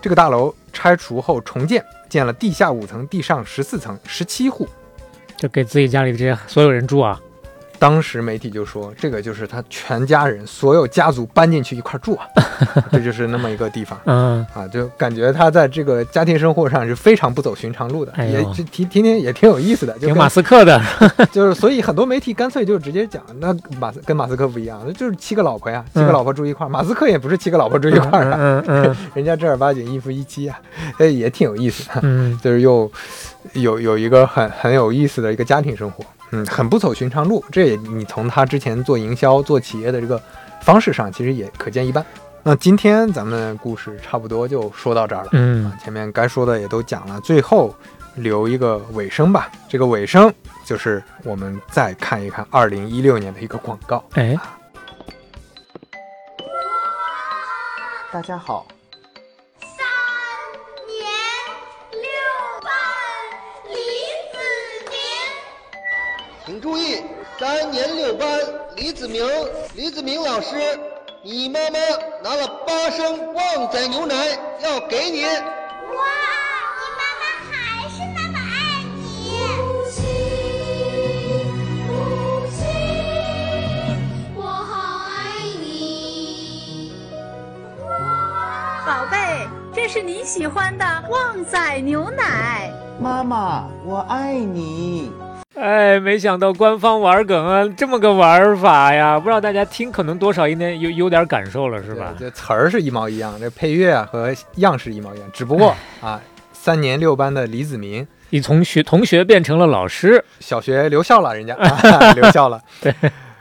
这个大楼拆除后重建，建了地下五层、地上十四层，十七户。就给自己家里的这些所有人住啊。当时媒体就说，这个就是他全家人所有家族搬进去一块住啊，这就是那么一个地方。嗯。啊，就感觉他在这个家庭生活上是非常不走寻常路的，哎也就听听听也挺有意思的，挺马斯克的，就是所以很多媒体干脆就直接讲，那马斯跟马斯克不一样，那就是七个老婆呀，七个嗯老婆住一块儿，马斯克也不是七个老婆住一块儿的，嗯嗯嗯 人家正儿八经一夫一妻啊，哎也挺有意思的，嗯。就是又有有一个很很有意思的一个家庭生活，嗯，很不走寻常路，这也你从他之前做营销做企业的这个方式上，其实也可见一斑。那今天咱们故事差不多就说到这儿了，嗯啊，前面该说的也都讲了，最后留一个尾声吧。这个尾声就是我们再看一看二零一六年的一个广告。哎，大家好，请注意，三年六班李子明，李子明老师，你妈妈拿了八升旺仔牛奶要给你。哇，你妈妈还是那么爱你。母亲，我好爱你。宝贝，这是你喜欢的旺仔牛奶。妈妈，我爱你。哎，没想到官方玩梗啊，这么个玩法呀！不知道大家听可能多少应该有有点感受了，是吧？这词儿是一毛一样，这配乐啊和样式一毛一样，只不过啊，三年六班的李子明你从学同学变成了老师，小学留校了，人家、啊、留校了。对，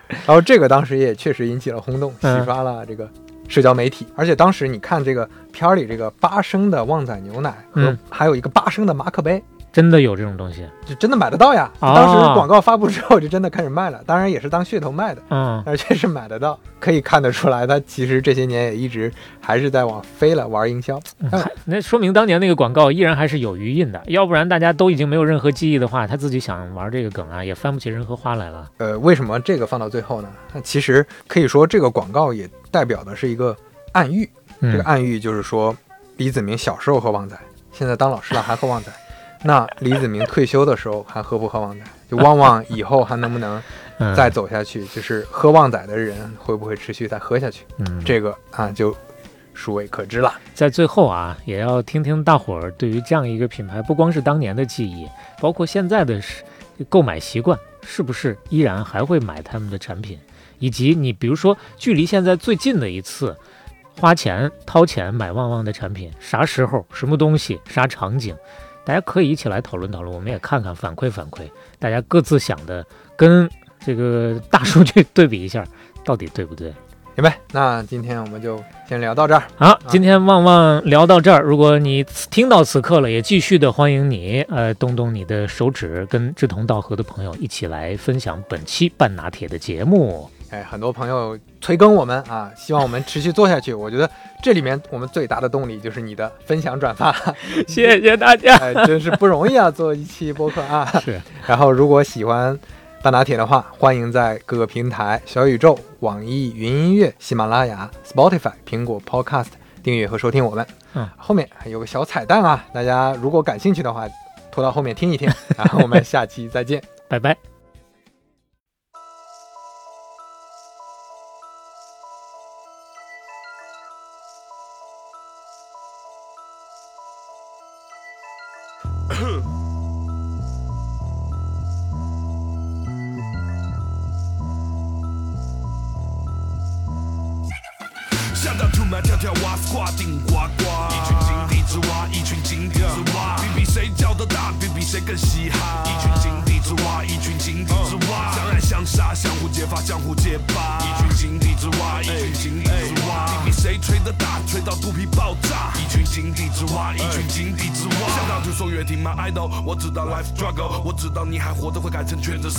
然后这个当时也确实引起了轰动，嗯洗刷了这个社交媒体。而且当时你看这个片儿里这个八升的旺仔牛奶和嗯还有一个八升的马克杯，真的有这种东西。就真的买得到呀。啊当时广告发布之后就真的开始卖了，当然也是当噱头卖的，嗯，而且是买得到，可以看得出来，他其实这些年也一直还是在往飞了玩营销。嗯那说明当年那个广告依然还是有余印的，要不然大家都已经没有任何记忆的话，他自己想玩这个梗啊，也翻不起任何花来了。呃，为什么这个放到最后呢？那其实可以说这个广告也代表的是一个暗喻。嗯这个暗喻就是说，李子明小时候喝旺仔，现在当老师了还喝旺仔。那李子明退休的时候还喝不喝旺仔？就旺旺以后还能不能 嗯再走下去？就是喝旺仔的人会不会持续再喝下去？嗯，这个啊就孰未可知了。在最后啊，也要听听大伙儿对于这样一个品牌，不光是当年的记忆，包括现在的是购买习惯，是不是依然还会买他们的产品？以及你比如说，距离现在最近的一次花钱掏钱买旺旺的产品，啥时候、什么东西、啥场景？大家可以一起来讨论讨论，我们也看看反馈反馈，大家各自想的跟这个大数据对比一下，到底对不对？行呗，那今天我们就先聊到这儿。好，今天旺旺聊到这儿，如果你听到此刻了，也继续的欢迎你，呃，动动你的手指，跟志同道合的朋友一起来分享本期半拿铁的节目。哎，很多朋友催更我们啊，希望我们持续做下去。我觉得这里面我们最大的动力就是你的分享转发，谢谢大家，哎，真是不容易啊，做一期播客啊。是。然后，如果喜欢半拿铁的话，欢迎在各个平台小宇宙、网易云音乐、喜马拉雅、Spotify、苹果 Podcast 订阅和收听我们。嗯，后面还有个小彩蛋啊，大家如果感兴趣的话，拖到后面听一听。然后我们下期再见，拜拜。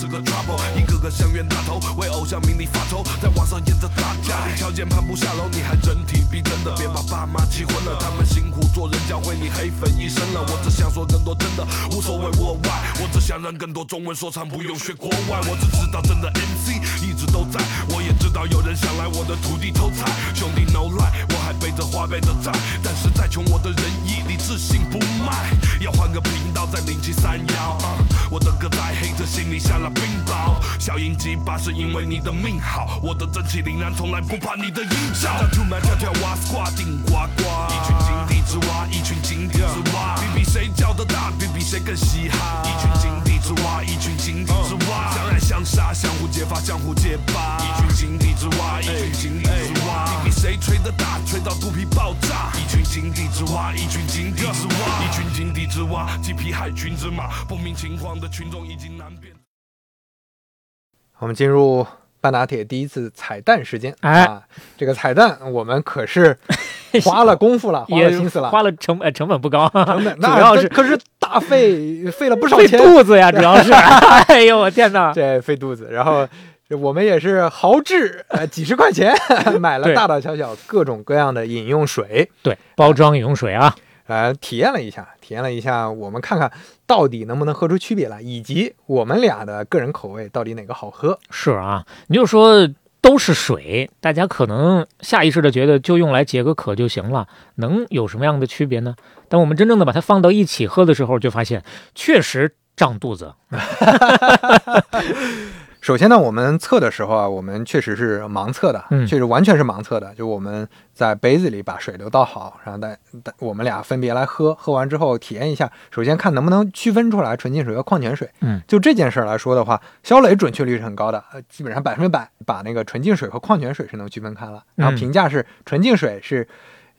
是个 trouble，一个个像冤大头，为偶像名利发愁，在网上演着打架，你条件攀不下楼，你还真挺逼真的，别把爸妈气昏了，他们辛苦做人教会你黑粉一生了，我只想说更多真的，无所谓我外，我只想让更多中文说唱不用学国外，我只知道真的 MC 一直都在，知道有人想来我的土地偷菜，兄弟 no lie，我还背着花呗的债，但是再穷我的仁义理智信不卖，要换个频道再零七三幺，我的歌在黑着心里下了冰雹，小鹰击巴是因为你的命好，我的正气凛然从来不怕你的音效，出门跳跳蛙挂顶呱呱，一群井底之蛙，一群井底之蛙，比比谁叫的大，比比谁更嘻哈，一群井底之蛙，一群井底之蛙，相爱相杀，相互揭发，相互揭发，一群井底之蛙，一群井底之蛙，比比谁吹得大，吹到肚皮爆炸，一群井底之蛙，一群井底之蛙，一群井底之蛙，几匹海群之马，不明情况的群众已经难辨。我们进入半打铁第一次彩蛋时间。哎啊，这个彩蛋我们可是 花了功夫了，花了心思了，花了成本，成本不高，成本 主要是可是大费费了不少费钱，肚子呀，主要是。哎呦，我天哪！这费肚子。然后我们也是豪掷呃 几十块钱 买了大大小小各种各样的饮用水，对，包装饮用水啊，呃，体验了一下，体验了一下，我们看看到底能不能喝出区别来，以及我们俩的个人口味到底哪个好喝。是啊，你就说都是水，大家可能下意识的觉得就用来解个渴就行了，能有什么样的区别呢？但我们真正的把它放到一起喝的时候，就发现确实胀肚子。首先呢，我们测的时候啊，我们确实是盲测的，嗯确实完全是盲测的。就我们在杯子里把水都倒好，然后带带我们俩分别来喝，喝完之后体验一下，首先看能不能区分出来纯净水和矿泉水。嗯，就这件事儿来说的话，肖磊准确率是很高的，呃，基本上百分之百把那个纯净水和矿泉水是能区分开了。然后嗯评价是纯净水是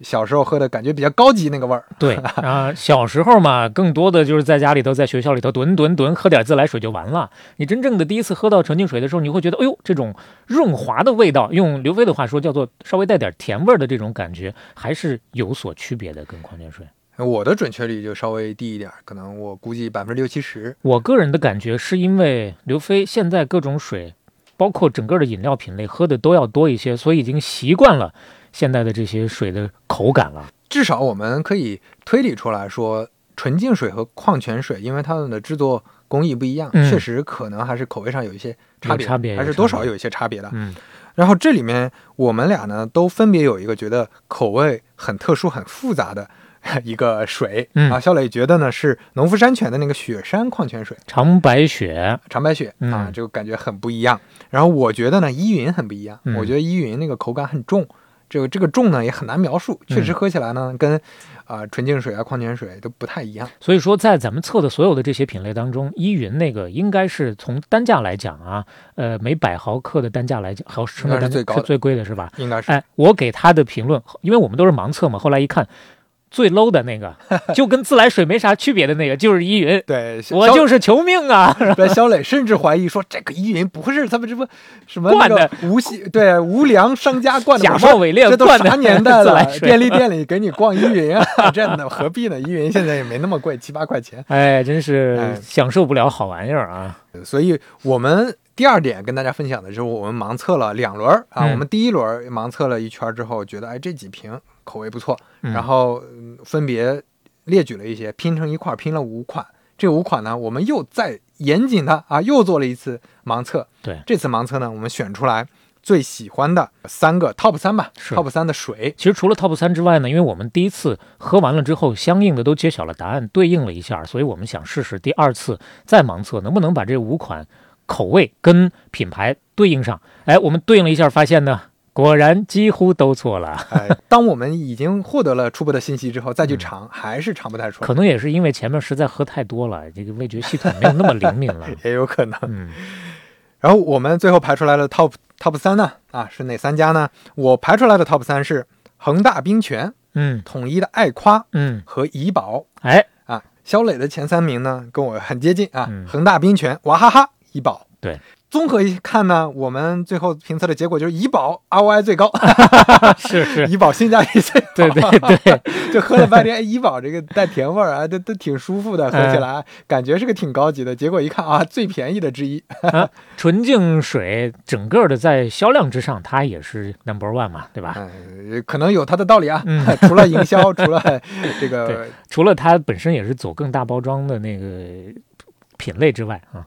小时候喝的感觉比较高级那个味儿。对啊，小时候嘛，更多的就是在家里头，在学校里头吨吨吨喝点自来水就完了。你真正的第一次喝到纯净水的时候，你会觉得，哎呦，这种润滑的味道，用刘飞的话说叫做稍微带点甜味儿的这种感觉，还是有所区别的，跟矿泉水。我的准确率就稍微低一点，可能我估计百分之六七十。我个人的感觉是因为刘飞现在各种水，包括整个的饮料品类喝的都要多一些，所以已经习惯了现在的这些水的口感了。至少我们可以推理出来说，纯净水和矿泉水，因为它们的制作工艺不一样，嗯确实可能还是口味上有一些差别，差别还是多少有一些差别的。嗯，然后这里面我们俩呢都分别有一个觉得口味很特殊、很复杂的一个水。嗯啊，小磊觉得呢是农夫山泉的那个雪山矿泉水，长白雪，长白雪、嗯啊，就感觉很不一样。然后我觉得呢依云很不一样，嗯我觉得依云那个口感很重。这个这个重呢也很难描述，确实嗯喝起来呢、跟啊、纯净水啊、矿泉水都不太一样。所以说，在咱们测的所有的这些品类当中，依云那个应该是从单价来讲啊，呃，每百毫克的单价来讲，毫升的单价是最高的是最贵的是吧？应该是哎，我给他的评论，因为我们都是盲测嘛，后来一看。最 low 的那个，就跟自来水没啥区别的那个，就是依云。对，我就是求命啊！对，肖磊甚至怀疑说，这个依云不会是他们这不什么灌的那个无锡对无良商家灌的假冒伪劣这都灌啥年代了便利店里给你逛依云啊，这样的何必呢？依云现在也没那么贵，七八块钱。哎，真是哎享受不了好玩意儿啊！所以我们第二点跟大家分享的就是，我们盲测了两轮儿啊。嗯我们第一轮儿盲测了一圈儿之后，觉得哎这几瓶口味不错，嗯然后嗯分别列举了一些，拼成一块拼了五款。这五款呢，我们又再严谨的啊，又做了一次盲测。对这次盲测呢，我们选出来最喜欢的三个 top 三吧是，top 三的水。其实除了 top 三之外呢，因为我们第一次喝完了之后，相应的都揭晓了答案，对应了一下，所以我们想试试第二次再盲测，能不能把这五款口味跟品牌对应上。哎，我们对应了一下，发现呢，果然几乎都错了。哎，当我们已经获得了初步的信息之后，再去尝，还是尝不太出来。可能也是因为前面实在喝太多了，这个味觉系统没有那么灵敏了。也有可能。嗯，然后我们最后排出来的 top top 三呢，啊是哪三家呢？我排出来的 top 三是恒大冰泉、嗯统一的爱夸嗯，和怡宝。哎，啊，肖磊的前三名呢跟我很接近啊，嗯恒大冰泉、娃哈哈、怡宝。对，综合一看呢，我们最后评测的结果就是怡宝 ROI 最高，是是，怡宝性价比最高。对对对，就喝了半天，哎怡宝这个带甜味儿啊，都都挺舒服的，喝起来、感觉是个挺高级的。结果一看啊，最便宜的之一。啊，纯净水整个的在销量之上，它也是 number one 嘛，对吧？呃，可能有它的道理啊。嗯 除了营销，除了这个，除了它本身也是走更大包装的那个品类之外啊，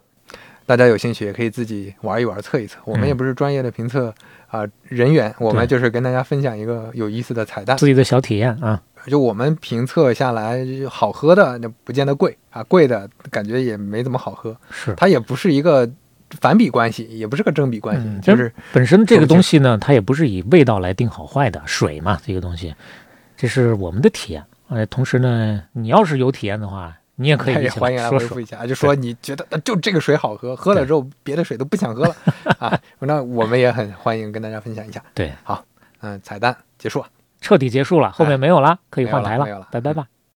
大家有兴趣也可以自己玩一玩，测一测。我们嗯也不是专业的评测啊、人员，我们就是跟大家分享一个有意思的彩蛋。自己的小体验啊。就我们评测下来，好喝的那不见得贵啊，贵的感觉也没怎么好喝。是它也不是一个反比关系，也不是个正比关系，嗯，就是本身这个东西呢，它也不是以味道来定好坏的，水嘛，这个东西，这是我们的体验。呃，同时呢，你要是有体验的话，你也可以也欢迎来回复一。下，就说你觉得呃就这个水好喝，喝了之后别的水都不想喝了 啊，那我们也很欢迎跟大家分享一下。对，好，嗯、彩蛋结束。彻底结束了，后面没有了，可以换台了没有了拜拜吧。